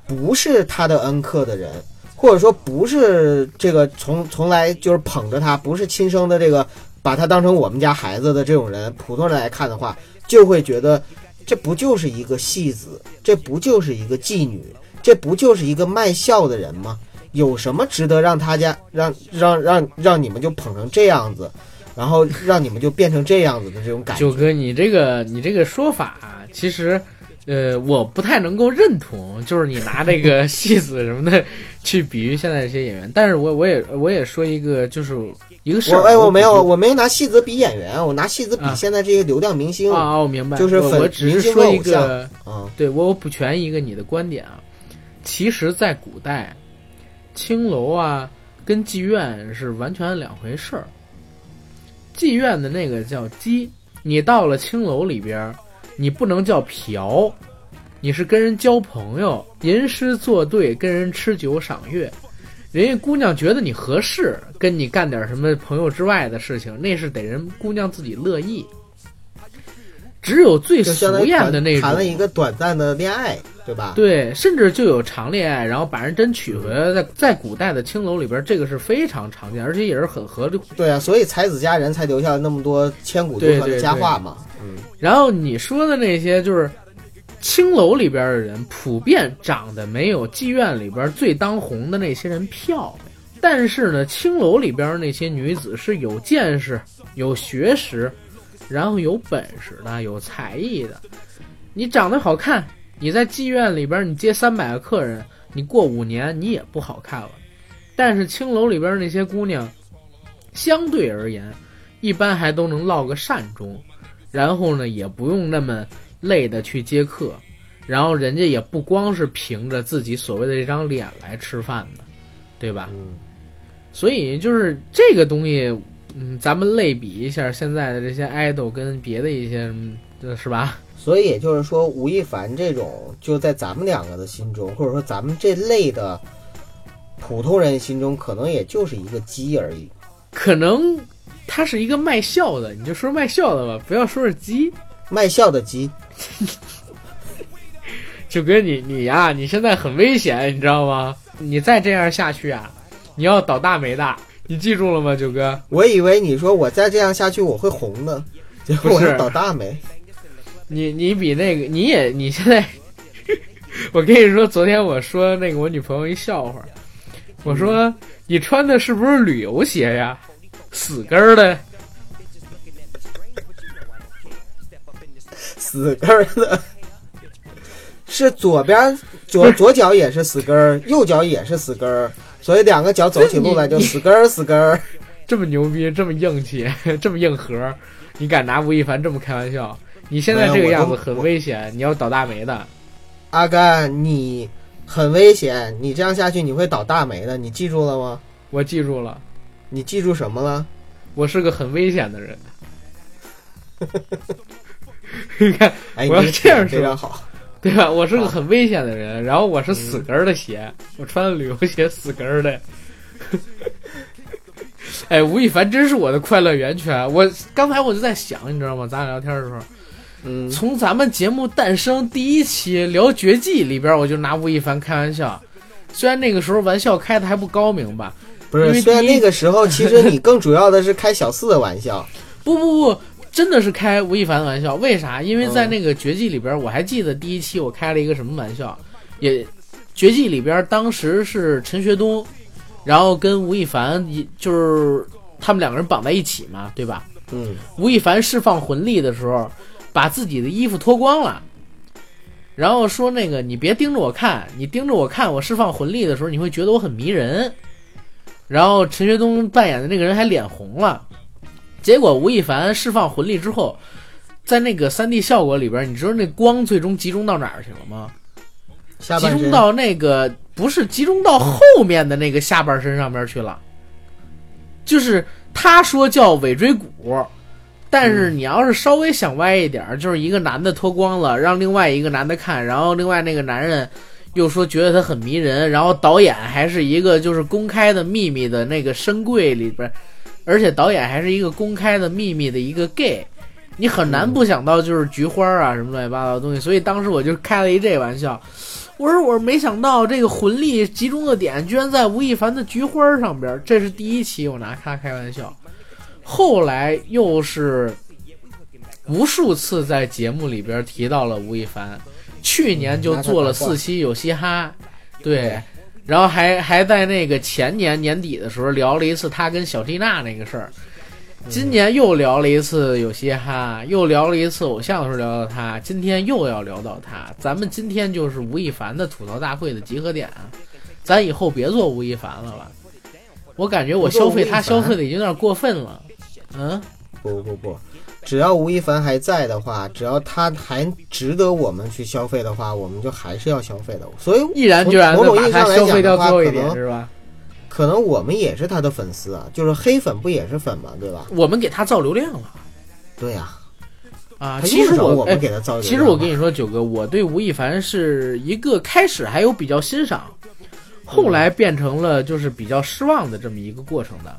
S2: 不是他的恩客的人，或者说不是这个从从来就是捧着他，不是亲生的这个把他当成我们家孩子的这种人，普通人来看的话，就会觉得这不就是一个戏子，这不就是一个妓女，这不就是一个卖笑的人吗？有什么值得让他家让让让让你们就捧成这样子，然后让你们就变成这样子的这种感觉？
S1: 九哥，你这个你这个说法啊，其实，呃，我不太能够认同，就是你拿这个戏子什么的去比喻现在这些演员。但是我我也我也说一个，就是一个事儿。
S2: 我哎，我没有，
S1: 我
S2: 我没拿戏子比演员，我拿戏子比
S1: 啊
S2: 现在这些流量明星。
S1: 啊，我明白，
S2: 就是粉
S1: 我我只是说一个，
S2: 嗯
S1: 对我我补全一个你的观点啊。其实，在古代，青楼啊跟妓院是完全两回事儿。妓院的那个叫妓，你到了青楼里边，你不能叫嫖，你是跟人交朋友，吟诗作对，跟人吃酒赏月。人家姑娘觉得你合适，跟你干点什么朋友之外的事情，那是得人姑娘自己乐意。只有最俗
S2: 就相当于谈
S1: 艳的那种，
S2: 谈了一个短暂的恋爱，对吧？
S1: 对，甚至就有长恋爱，然后把人真娶回来。在在古代的青楼里边，这个是非常常见，而且也是很合理。
S2: 对啊，所以才子佳人才留下了那么多千古流传的佳话嘛。嗯，
S1: 然后你说的那些，就是青楼里边的人，普遍长得没有妓院里边最当红的那些人漂亮。但是呢，青楼里边那些女子是有见识、有学识，然后有本事的、有才艺的。你长得好看，你在妓院里边你接三百个客人，你过五年你也不好看了。但是青楼里边那些姑娘，相对而言，一般还都能落个善终，然后呢，也不用那么累的去接客，然后人家也不光是凭着自己所谓的这张脸来吃饭的，对吧？
S2: 嗯，
S1: 所以就是这个东西，嗯，咱们类比一下现在的这些爱豆跟别的一些，嗯是吧？
S2: 所以也就是说，吴亦凡这种就在咱们两个的心中，或者说咱们这类的普通人心中，可能也就是一个鸡而已。
S1: 可能他是一个卖笑的，你就说卖笑的吧，不要说是鸡。
S2: 卖笑的鸡，[laughs]
S1: 九哥，你你呀、你现在很危险，你知道吗？你再这样下去啊，你要倒大霉的，你记住了吗，九哥？
S2: 我以为你说我再这样下去我会红呢，结果我
S1: 是
S2: 倒大霉。
S1: 你你比那个你也你现在，我跟你说，昨天我说那个我女朋友一笑话，我说你穿的是不是旅游鞋呀？死根儿的，[laughs]
S2: 死根儿的，是左边左左脚也是死根儿，右脚也是死根儿，所以两个脚走起路来就死根儿死根儿。[laughs]
S1: 这么牛逼，这么硬气，[laughs] 这么硬核，你敢拿吴亦凡这么开玩笑？你现在这个样子很危险，你要倒大霉的。
S2: 阿甘，你很危险，你这样下去你会倒大霉的，你记住了吗？
S1: 我记住了，
S2: 你记住什么了？
S1: 我是个很危险的人。[laughs] 你看，
S2: 哎，
S1: 我要
S2: 你
S1: 这样说
S2: 非常好。[laughs]
S1: 对吧？我是个很危险的人，然后我是死跟儿的鞋，我穿的旅游鞋，死跟儿的。[laughs] 哎，吴亦凡真是我的快乐源泉。我刚才我就在想，你知道吗？咱俩聊天的时候，
S2: 嗯，
S1: 从咱们节目诞生第一期聊《绝技》里边，我就拿吴亦凡开玩笑。虽然那个时候玩笑开的还不高明吧，
S2: 不是，
S1: 因为第一
S2: 虽然那个时候其实你更主要的是开小四的玩笑。[laughs]
S1: 不不不，真的是开吴亦凡的玩笑。为啥？因为在
S2: 嗯
S1: 那个《绝技》里边，我还记得第一期我开了一个什么玩笑，也《绝技》里边当时是陈学冬，然后跟吴亦凡一就是他们两个人绑在一起嘛，对吧？
S2: 嗯，
S1: 吴亦凡释放魂力的时候，把自己的衣服脱光了，然后说那个你别盯着我看，你盯着我看，我释放魂力的时候，你会觉得我很迷人。然后陈学冬扮演的那个人还脸红了，结果吴亦凡释放魂力之后，在那个三 D 效果里边，你知道那光最终集中到哪儿去了吗？集
S2: 下半身
S1: 中到那个不是集中到后面的那个下半身上面去了，就是他说叫尾椎骨，但是你要是稍微想歪一点儿，就是一个男的脱光了，让另外一个男的看，然后另外那个男人又说觉得他很迷人，然后导演还是一个就是公开的秘密的那个深柜里边，而且导演还是一个公开的秘密的一个 gay。你很难不想到就是菊花啊什么乱七八糟的东西，所以当时我就开了一这玩笑，我说我没想到这个魂力集中的点居然在吴亦凡的菊花上边儿，这是第一期我拿他开玩笑，后来又是无数次在节目里边提到了吴亦凡，去年就做了四期有嘻哈，对，然后还还在那个前年年底的时候聊了一次他跟小缇娜那个事儿。今年又聊了一次有嘻哈，又聊了一次偶像的时候聊到他，今天又要聊到他。咱们今天就是吴亦凡的吐槽大会的集合点啊！咱以后别做吴亦凡了吧？我感觉我消费他消费的已经有点过分了。嗯，
S2: 不不不，只要吴亦凡还在的话，只要他还值得我们去消费的话，我们就还是要消费的。所以
S1: 毅然决然的
S2: 某种意义
S1: 把他消
S2: 上来讲的话，
S1: 费掉最后一
S2: 可能
S1: 点是吧？
S2: 可能我们也是他的粉丝啊，就是黑粉不也是粉嘛，对吧？
S1: 我们给他造流量了
S2: 对呀、
S1: 啊！
S2: 他
S1: 其实我哎
S2: 用不着我们，给他造流量
S1: 其实我跟你说，九哥，我对吴亦凡是一个开始还有比较欣赏，后来变成了就是比较失望的这么一个过程的。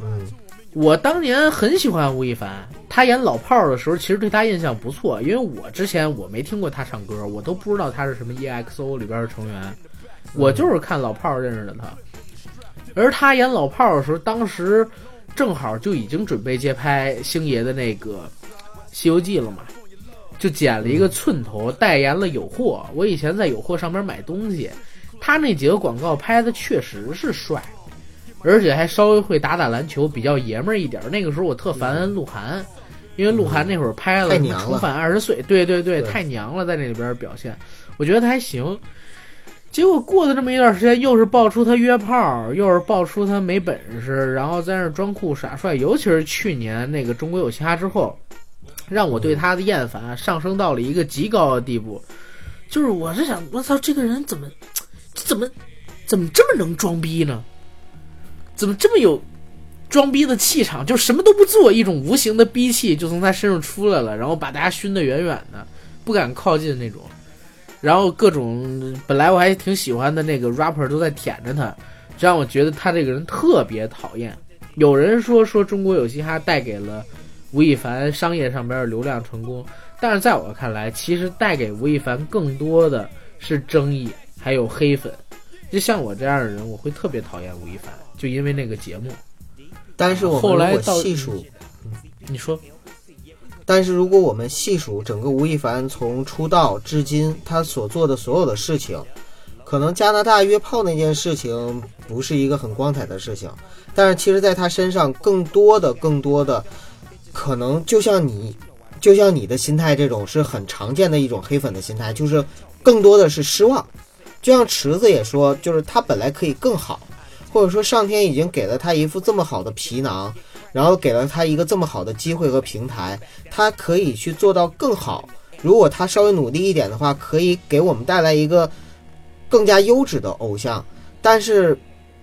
S2: 嗯
S1: 我当年很喜欢吴亦凡，他演老炮儿的时候，其实对他印象不错，因为我之前我没听过他唱歌，我都不知道他是什么 EXO 里边的成员，我就是看老炮儿认识的他。而他演老炮儿的时候，当时正好就已经准备接拍星爷的那个《西游记》了嘛，就剪了一个寸头，代言了有货。我以前在有货上面买东西，他那几个广告拍的确实是帅。而且还稍微会打打篮球，比较爷们儿一点儿。那个时候我特烦鹿晗，因为鹿晗那会儿拍了重返二十岁》，对对对，太娘了，在那里边表现，我觉得他还行。结果过了这么一段时间，又是爆出他约炮，又是爆出他没本事，然后在那装酷耍帅。尤其是去年那个《中国有嘻哈》之后，让我对他的厌烦上升到了一个极高的地步。就是我是想，我操，这个人怎么怎么怎么这么能装逼呢？怎么这么有装逼的气场？就什么都不做，一种无形的逼气就从他身上出来了，然后把大家熏得远远的，不敢靠近那种。然后各种本来我还挺喜欢的那个 rapper 都在舔着他，这让我觉得他这个人特别讨厌。有人说说中国有嘻哈带给了吴亦凡商业上边的流量成功，但是在我看来，其实带给吴亦凡更多的是争议，还有黑粉。就像我这样的人，我会特别讨厌吴亦凡，就因为那个节目。
S2: 但是我们如果细数，
S1: 你说，
S2: 但是如果我们细数整个吴亦凡从出道至今他所做的所有的事情，可能加拿大约炮那件事情不是一个很光彩的事情，但是其实在他身上更多的、更多的，可能就像你，就像你的心态这种是很常见的一种黑粉的心态，就是更多的是失望。就像池子也说，就是他本来可以更好，或者说上天已经给了他一副这么好的皮囊，然后给了他一个这么好的机会和平台，他可以去做到更好。如果他稍微努力一点的话，可以给我们带来一个更加优质的偶像。但是，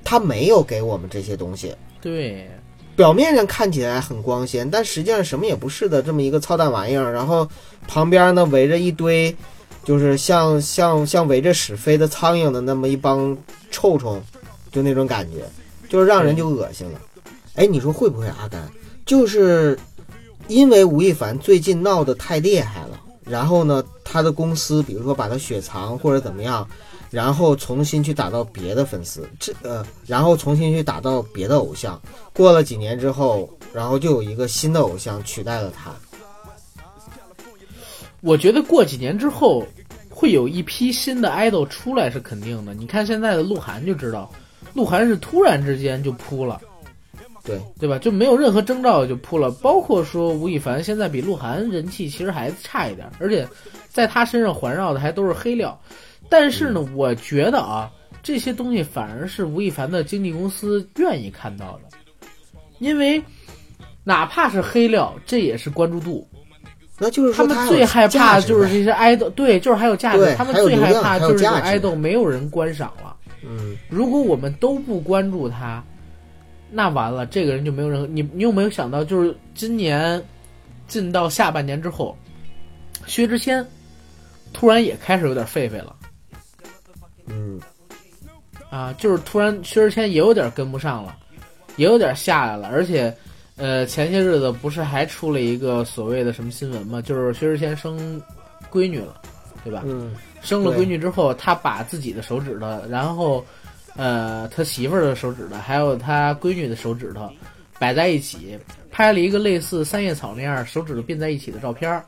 S2: 他没有给我们这些东西。
S1: 对，
S2: 表面上看起来很光鲜，但实际上什么也不是的这么一个操蛋玩意儿。然后旁边呢围着一堆，就是像像像围着屎飞的苍蝇的那么一帮臭虫，就那种感觉，就是让人就恶心了。哎，你说会不会阿甘？就是因为吴亦凡最近闹得太厉害了，然后呢，他的公司比如说把他雪藏或者怎么样，然后重新去打到别的粉丝，这呃，然后重新去打到别的偶像。过了几年之后，然后就有一个新的偶像取代了他。
S1: 我觉得过几年之后，会有一批新的 idol 出来是肯定的。你看现在的鹿晗就知道，鹿晗是突然之间就扑了，
S2: 对
S1: 对吧？就没有任何征兆就扑了。包括说吴亦凡现在比鹿晗人气其实还差一点，而且在他身上环绕的还都是黑料。但是呢，我觉得啊，这些东西反而是吴亦凡的经纪公司愿意看到的，因为哪怕是黑料，这也是关注度。
S2: 那就是
S1: 他们最害怕就是这些爱豆，对，就是还有价值。他们最害怕就是这爱豆没有人观赏了。
S2: 嗯，
S1: 如果我们都不关注他，那完了，这个人就没有任何。你你有没有想到，就是今年进到下半年之后，薛之谦突然也开始有点狒狒了
S2: 嗯，
S1: 啊，就是突然薛之谦也有点跟不上了，也有点下来了，而且。呃，前些日子不是还出了一个所谓的什么新闻吗？就是薛之谦生闺女了，对吧？
S2: 嗯，
S1: 生了闺女之后，他把自己的手指头，然后，呃，他媳妇儿的手指头，还有他闺女的手指头摆在一起，拍了一个类似三叶草那样手指头并在一起的照片儿，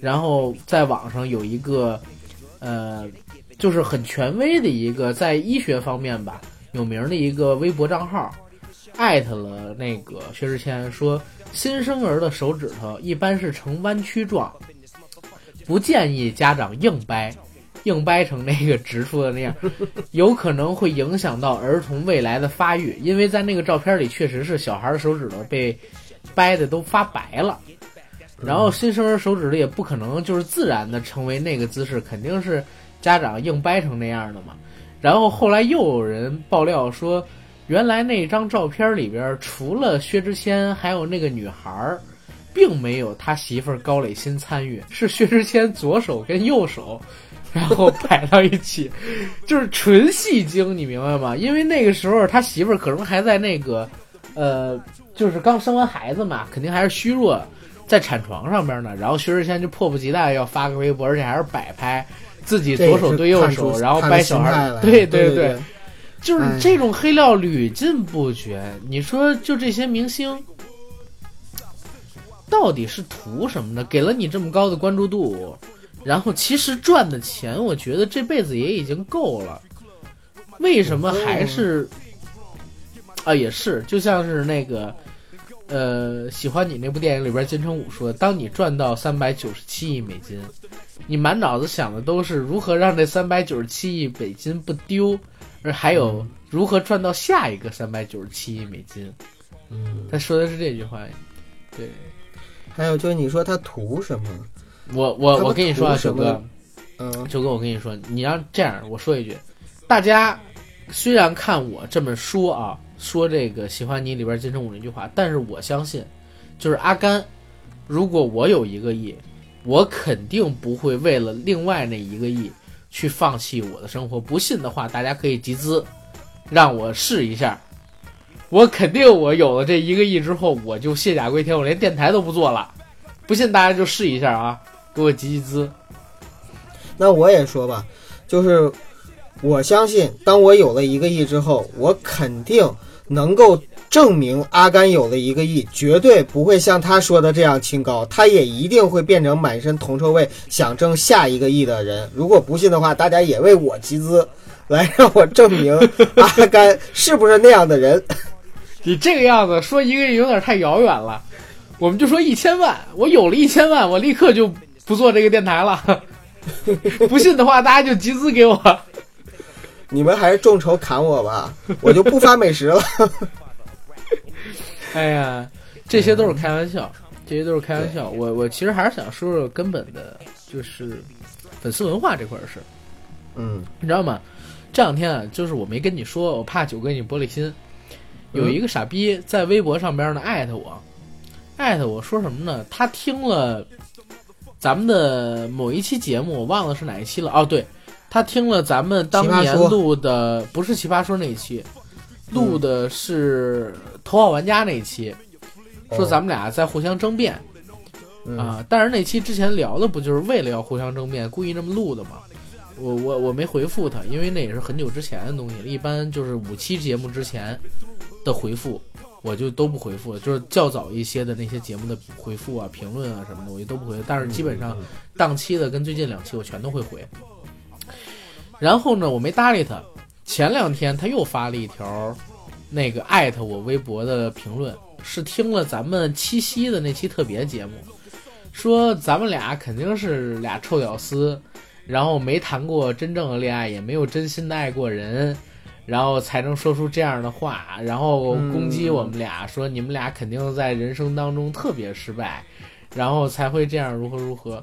S1: 然后在网上有一个，呃，就是很权威的一个在医学方面吧有名的一个微博账号，艾特了那个薛之谦说，新生儿的手指头一般是呈弯曲状，不建议家长硬掰，硬掰成那个直出的那样，有可能会影响到儿童未来的发育。因为在那个照片里，确实是小孩的手指头被掰的都发白了，然后新生儿手指头也不可能就是自然的成为那个姿势，肯定是家长硬掰成那样的嘛。然后后来又有人爆料说，原来那张照片里边除了薛之谦，还有那个女孩儿。并没有他媳妇儿高磊鑫参与，是薛之谦左手跟右手，然后摆到一起，[laughs] 就是纯戏精，你明白吗？因为那个时候他媳妇儿可能还在那个，呃，就是刚生完孩子嘛，肯定还是虚弱，在产床上边呢。然后薛之谦就迫不及待要发个微博，而且还是摆拍自己左手对右手，然后掰小孩儿，
S2: 对
S1: 对
S2: 对，
S1: 就是这种黑料屡禁不绝。你说就这些明星。到底是图什么呢？给了你这么高的关注度，然后其实赚的钱，我觉得这辈子也已经够了。为什么还是？啊，也是，就像是那个，呃，喜欢你那部电影里边，金城武说：“当你赚到三百九十七亿美金，你满脑子想的都是如何让这三百九十七亿美金不丢，而还有如何赚到下一个三百九十七亿美金。”
S2: 嗯，
S1: 他说的是这句话，对。
S2: 还有就是你说他图什么？
S1: 我我我跟你说啊，九哥，
S2: 嗯
S1: 九哥，我跟你说，你要这样，我说一句，大家虽然看我这么说啊，说这个喜欢你里边金城武那句话，但是我相信，就是阿甘，如果我有一个亿，我肯定不会为了另外那一个亿去放弃我的生活。不信的话，大家可以集资，让我试一下。我肯定，我有了这一个亿之后，我就卸甲归田，我连电台都不做了。不信大家就试一下啊，给我集集资。
S2: 那我也说吧，就是我相信，当我有了一个亿之后，我肯定能够证明阿甘有了一个亿，绝对不会像他说的这样清高，他也一定会变成满身铜臭味，想挣下一个亿的人。如果不信的话，大家也为我集资，来让我证明阿甘是不是那样的人。
S1: 你这个样子说一个亿有点太遥远了，我们就说一千万。我有了一千万，我立刻就不做这个电台了。[laughs] 不信的话，大家就集资给我。[laughs]
S2: 你们还是众筹砍我吧，我就不发美食了。[laughs]
S1: 哎呀，这些都是开玩笑，这些都是开玩笑。我我其实还是想说说根本的，就是粉丝文化这块事。
S2: 嗯，
S1: 你知道吗？这两天啊，就是我没跟你说，我怕九哥你玻璃心。有一个傻逼在微博上边呢艾特我，艾特我说什么呢？他听了咱们的某一期节目，我忘了是哪一期了。哦，对，他听了咱们当年录的，不是奇葩说那一期，录的是头号玩家那一期，说咱们俩在互相争辩啊。但是那期之前聊的不就是为了要互相争辩，故意这么录的吗？我我我没回复他，因为那也是很久之前的东西了，一般就是五期节目之前。的回复我就都不回复了，就是较早一些的那些节目的回复啊、评论啊什么的，我就都不回。但是基本上档期的跟最近两期我全都会回。然后呢，我没搭理他。前两天他又发了一条那个艾特我微博的评论，是听了咱们七夕的那期特别节目，说咱们俩肯定是俩臭屌丝，然后没谈过真正的恋爱，也没有真心的爱过人。然后才能说出这样的话，然后攻击我们俩，说你们俩肯定在人生当中特别失败，然后才会这样如何如何。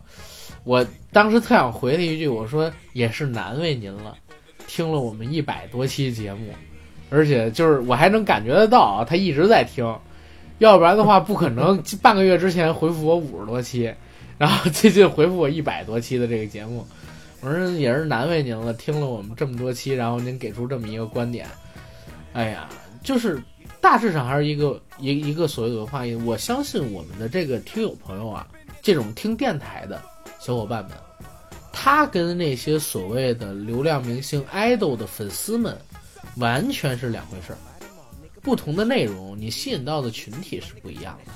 S1: 我当时特想回他一句，我说也是难为您了，听了我们一百多期节目，而且就是我还能感觉得到他一直在听，要不然的话不可能 [laughs] 半个月之前回复我五十多期，然后最近回复我一百多期的这个节目。我说也是难为您了，听了我们这么多期，然后您给出这么一个观点，哎呀，就是大致上还是一个一一个所谓的文化。我相信我们的这个听友朋友啊，这种听电台的小伙伴们，他跟那些所谓的流量明星、爱豆的粉丝们完全是两回事儿。不同的内容，你吸引到的群体是不一样的。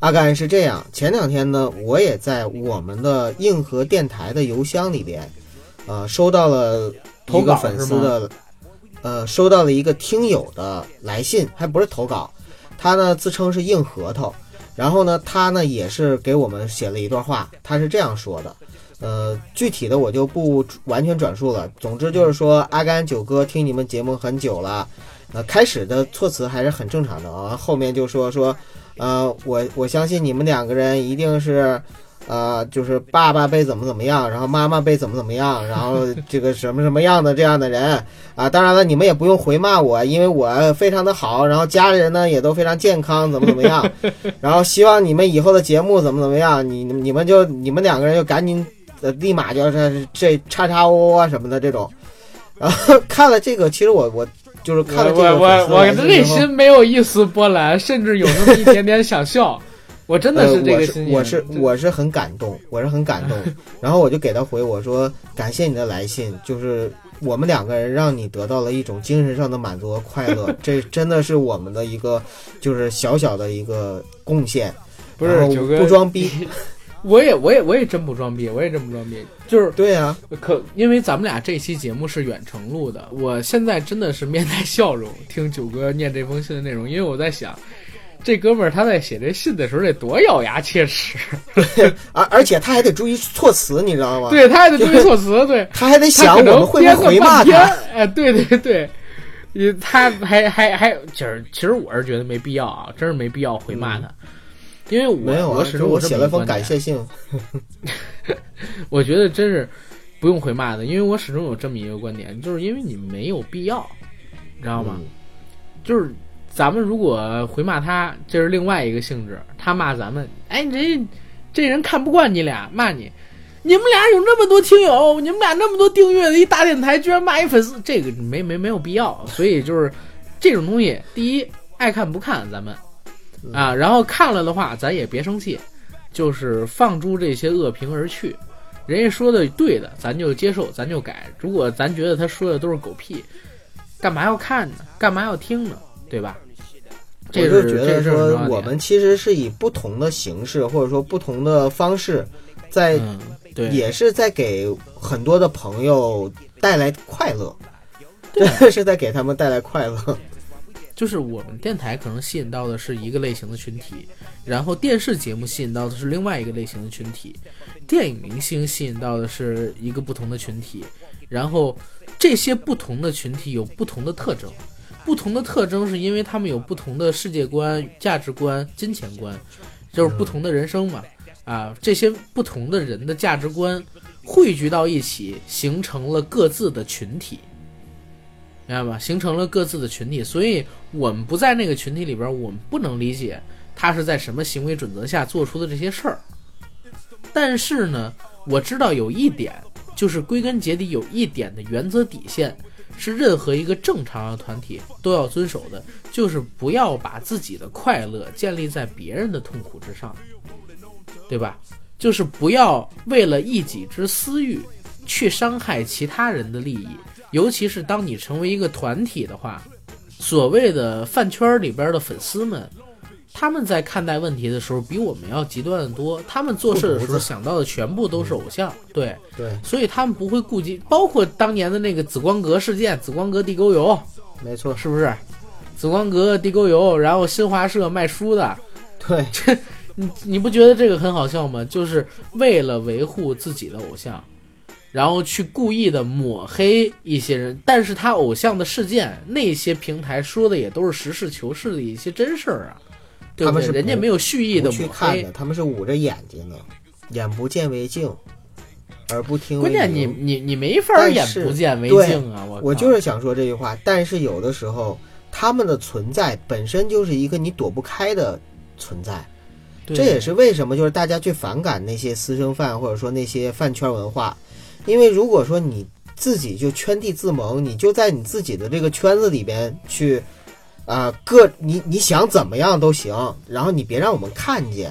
S2: 阿甘是这样，前两天呢，我也在我们的硬核电台的邮箱里边，呃，收到了一个粉丝的，呃，收到了一个听友的来信，还不是投稿，他呢自称是硬核桃，然后呢，他呢也是给我们写了一段话，他是这样说的，呃，具体的我就不完全转述了，总之就是说，阿甘九哥听你们节目很久了，呃，开始的措辞还是很正常的啊，后面就说说。呃，我我相信你们两个人一定是，呃，就是爸爸被怎么怎么样，然后妈妈被怎么怎么样，然后 [laughs] 这个什么什么样的这样的人啊。当然了，你们也不用回骂我，因为我非常的好，然后家里人呢也都非常健康，怎么怎么样。[laughs] 然后希望你们以后的节目怎么怎么样，你你们就你们两个人就赶紧，呃，立马就是这叉叉窝窝什么的这种。[laughs] 然后看了这个，其实我我。就是看了这个，
S1: 我我我内心没有一丝波澜，甚至有那么一点点想笑。[laughs] 我真的是这个心
S2: 我是我是很感动，我是很感动。[laughs] 然后我就给他回我说：“感谢你的来信，就是我们两个人让你得到了一种精神上的满足和快乐，[laughs] 这真的是我们的一个就是小小的一个贡献。”
S1: 不是
S2: 不装逼。
S1: 我也我也我也真不装逼，我也真不装逼，就是
S2: 对呀，
S1: 可因为咱们俩这期节目是远程录的，我现在真的是面带笑容听九哥念这封信的内容，因为我在想，这哥们儿他在写这信的时候得多咬牙切齿，
S2: 而而且他还得注意措辞，你知道吗？
S1: 对他还得注意措辞，[laughs] 对。
S2: 他还得想我们会不会回骂他，
S1: 哎，对对对，他还还还其实其实我是觉得没必要啊，真是没必要回骂他。因为我我始终
S2: 我写了封感谢信，[laughs]
S1: 我觉得真是不用回骂的，因为我始终有这么一个观点，就是因为你没有必要，你知道吗？就是咱们如果回骂他，这是另外一个性质；他骂咱们，哎，这这人看不惯你俩，骂你。你们俩有那么多听友，你们俩那么多订阅的一大电台，居然骂一粉丝，这个没没没有必要。所以就是这种东西，第一爱看不看咱们啊，然后看了的话，咱也别生气，就是放诸这些恶评而去。人家说的对的，咱就接受，咱就改。如果咱觉得他说的都是狗屁，干嘛要看呢？干嘛要听呢？对吧？
S2: 我
S1: 这
S2: 就是觉得
S1: 这是
S2: 我们其实是以不同的形式，或者说不同的方式，在
S1: 嗯，对，
S2: 也是在给很多的朋友带来快乐，真的 [laughs] 是在给他们带来快乐。
S1: 就是我们电台可能吸引到的是一个类型的群体，然后电视节目吸引到的是另外一个类型的群体，电影明星吸引到的是一个不同的群体，然后这些不同的群体有不同的特征，不同的特征是因为他们有不同的世界观、价值观、金钱观，就是不同的人生嘛。啊，这些不同的人的价值观汇聚到一起，形成了各自的群体。明白吧？形成了各自的群体，所以我们不在那个群体里边，我们不能理解他是在什么行为准则下做出的这些事儿。但是呢，我知道有一点，就是归根结底有一点的原则底线，是任何一个正常的团体都要遵守的，就是不要把自己的快乐建立在别人的痛苦之上，对吧？就是不要为了一己之私欲去伤害其他人的利益。尤其是当你成为一个团体的话，所谓的饭圈里边的粉丝们，他们在看待问题的时候比我们要极端的多。他们做事的时候想到的全部都是偶像，对，
S2: 对，
S1: 所以他们不会顾及，包括当年的那个紫光阁事件，紫光阁地沟油
S2: 没错，
S1: 是不是？紫光阁地沟油，然后新华社卖书的，
S2: 对，这 [laughs]
S1: 你你不觉得这个很好笑吗？就是为了维护自己的偶像，然后去故意的抹黑一些人，但是他偶像的事件，那些平台说的也都是实事求是的一些真事儿啊，对不对？
S2: 他们是不
S1: 人家没有蓄意的
S2: 去
S1: 抹黑
S2: 看的，，他们是捂着眼睛的，眼不见为净，耳不听为
S1: 关键你你你没法眼不见为净啊！我
S2: 我就是想说这句话，但是有的时候他们的存在本身就是一个你躲不开的存在，这也是为什么就是大家去反感那些私生饭或者说那些饭圈文化，因为如果说你自己就圈地自萌，你就在你自己的这个圈子里边去，啊、各你你想怎么样都行，然后你别让我们看见。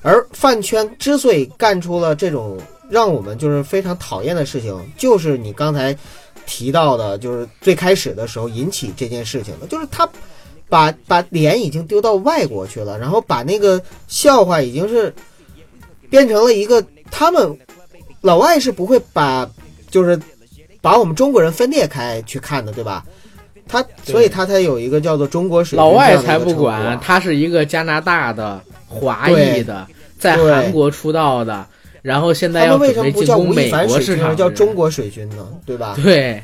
S2: 而饭圈之所以干出了这种让我们就是非常讨厌的事情，就是你刚才提到的，就是最开始的时候引起这件事情的，就是他把把脸已经丢到外国去了，然后把那个笑话已经是变成了一个他们老外是不会把就是把我们中国人分裂开去看的，对吧？他所以他才有一个叫做中国水军
S1: 老外才不管，他是一个加拿大的华裔的，在韩国出道的，然后现在
S2: 为什
S1: 要准备
S2: 么不叫
S1: 美国市场，
S2: 叫中。国水军呢？对吧？
S1: 对，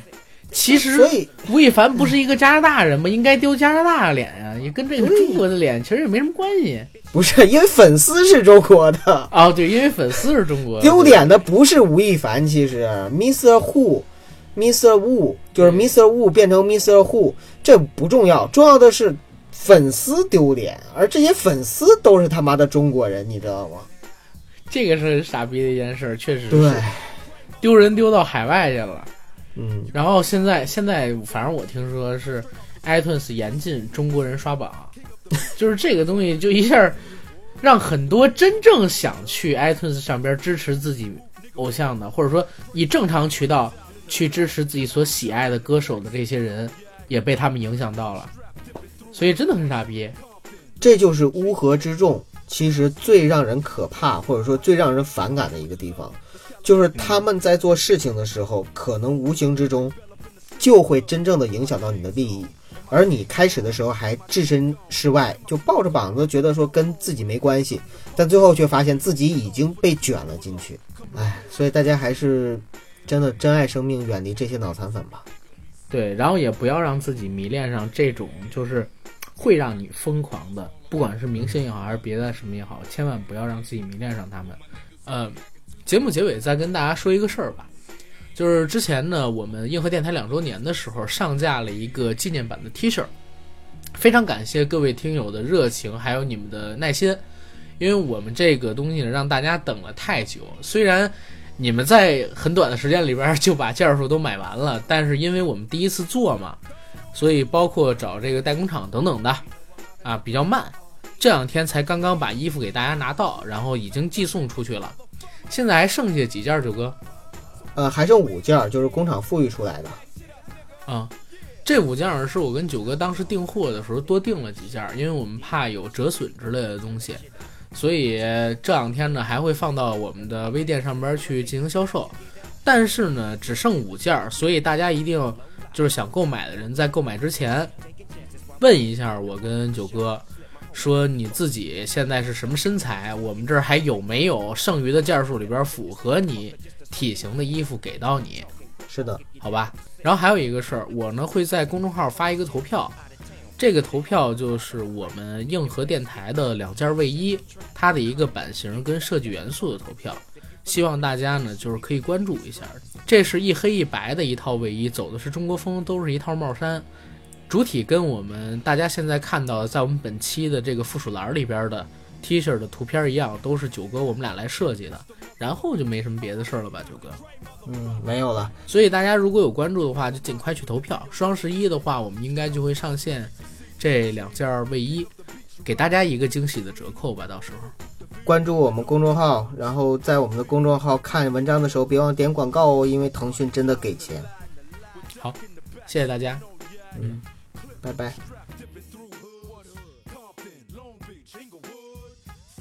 S1: 其实
S2: 所以
S1: 吴亦凡不是一个加拿大人吗？应该丢加拿大的脸呀、也跟这个中国的脸其实也没什么关系。
S2: 不是因为粉丝是中国的，
S1: 哦，对，因为粉丝是中国的
S2: 丢脸的不是吴亦凡，其实 Mr. Who。Mr. Wu 就是 Mr. Wu 变成 Mr. Who，这不重要，重要的是粉丝丢脸，而这些粉丝都是他妈的中国人，你知道吗？
S1: 这个是傻逼的一件事儿，确实
S2: 对
S1: 是，丢人丢到海外去了。
S2: 嗯，
S1: 然后现在现在反正我听说是 iTunes 严禁中国人刷榜，[laughs] 就是这个东西就一下让很多真正想去 iTunes 上边支持自己偶像的，或者说以正常渠道去支持自己所喜爱的歌手的这些人，也被他们影响到了，所以真的很傻逼。
S2: 这就是乌合之众，其实最让人可怕，或者说最让人反感的一个地方，就是他们在做事情的时候，可能无形之中就会真正的影响到你的利益，而你开始的时候还置身事外，就抱着膀子觉得说跟自己没关系，但最后却发现自己已经被卷了进去。唉，所以大家还是真的珍爱生命，远离这些脑残粉吧。
S1: 对，然后也不要让自己迷恋上这种就是会让你疯狂的，不管是明星也好，还是别的什么也好，千万不要让自己迷恋上他们。呃，节目结尾再跟大家说一个事儿吧，就是之前呢，我们硬核电台两周年的时候上架了一个纪念版的 T 恤，非常感谢各位听友的热情，还有你们的耐心，因为我们这个东西呢，让大家等了太久。虽然你们在很短的时间里边就把件数都买完了，但是因为我们第一次做嘛，所以包括找这个代工厂等等的，啊，比较慢。这两天才刚刚把衣服给大家拿到，然后已经寄送出去了。现在还剩下几件，九哥？
S2: 呃，还剩五件，就是工厂富裕出来的。
S1: 啊。这五件是我跟九哥当时订货的时候多订了几件，因为我们怕有折损之类的东西，所以这两天呢还会放到我们的微店上边去进行销售。但是呢只剩五件，所以大家一定就是想购买的人在购买之前问一下我跟九哥，说你自己现在是什么身材，我们这儿还有没有剩余的件数里边符合你体型的衣服给到你。
S2: 是的，
S1: 好吧。然后还有一个事儿，我呢会在公众号发一个投票，这个投票就是我们硬核电台的两件卫衣，它的一个版型跟设计元素的投票，希望大家呢就是可以关注一下。这是一黑一白的一套卫衣，走的是中国风，都是一套帽衫，主体跟我们大家现在看到的在我们本期的这个附属栏里边的 T 恤的图片一样，都是九哥我们俩来设计的。然后就没什么别的事儿了吧，九哥？
S2: 嗯，没有了。
S1: 所以大家如果有关注的话，就尽快去投票。双十一的话，我们应该就会上线这两件卫衣，给大家一个惊喜的折扣吧。到时候
S2: 关注我们公众号，然后在我们的公众号看文章的时候，别忘点广告哦，因为腾讯真的给钱。
S1: 好，谢谢大家。
S2: 嗯，拜拜。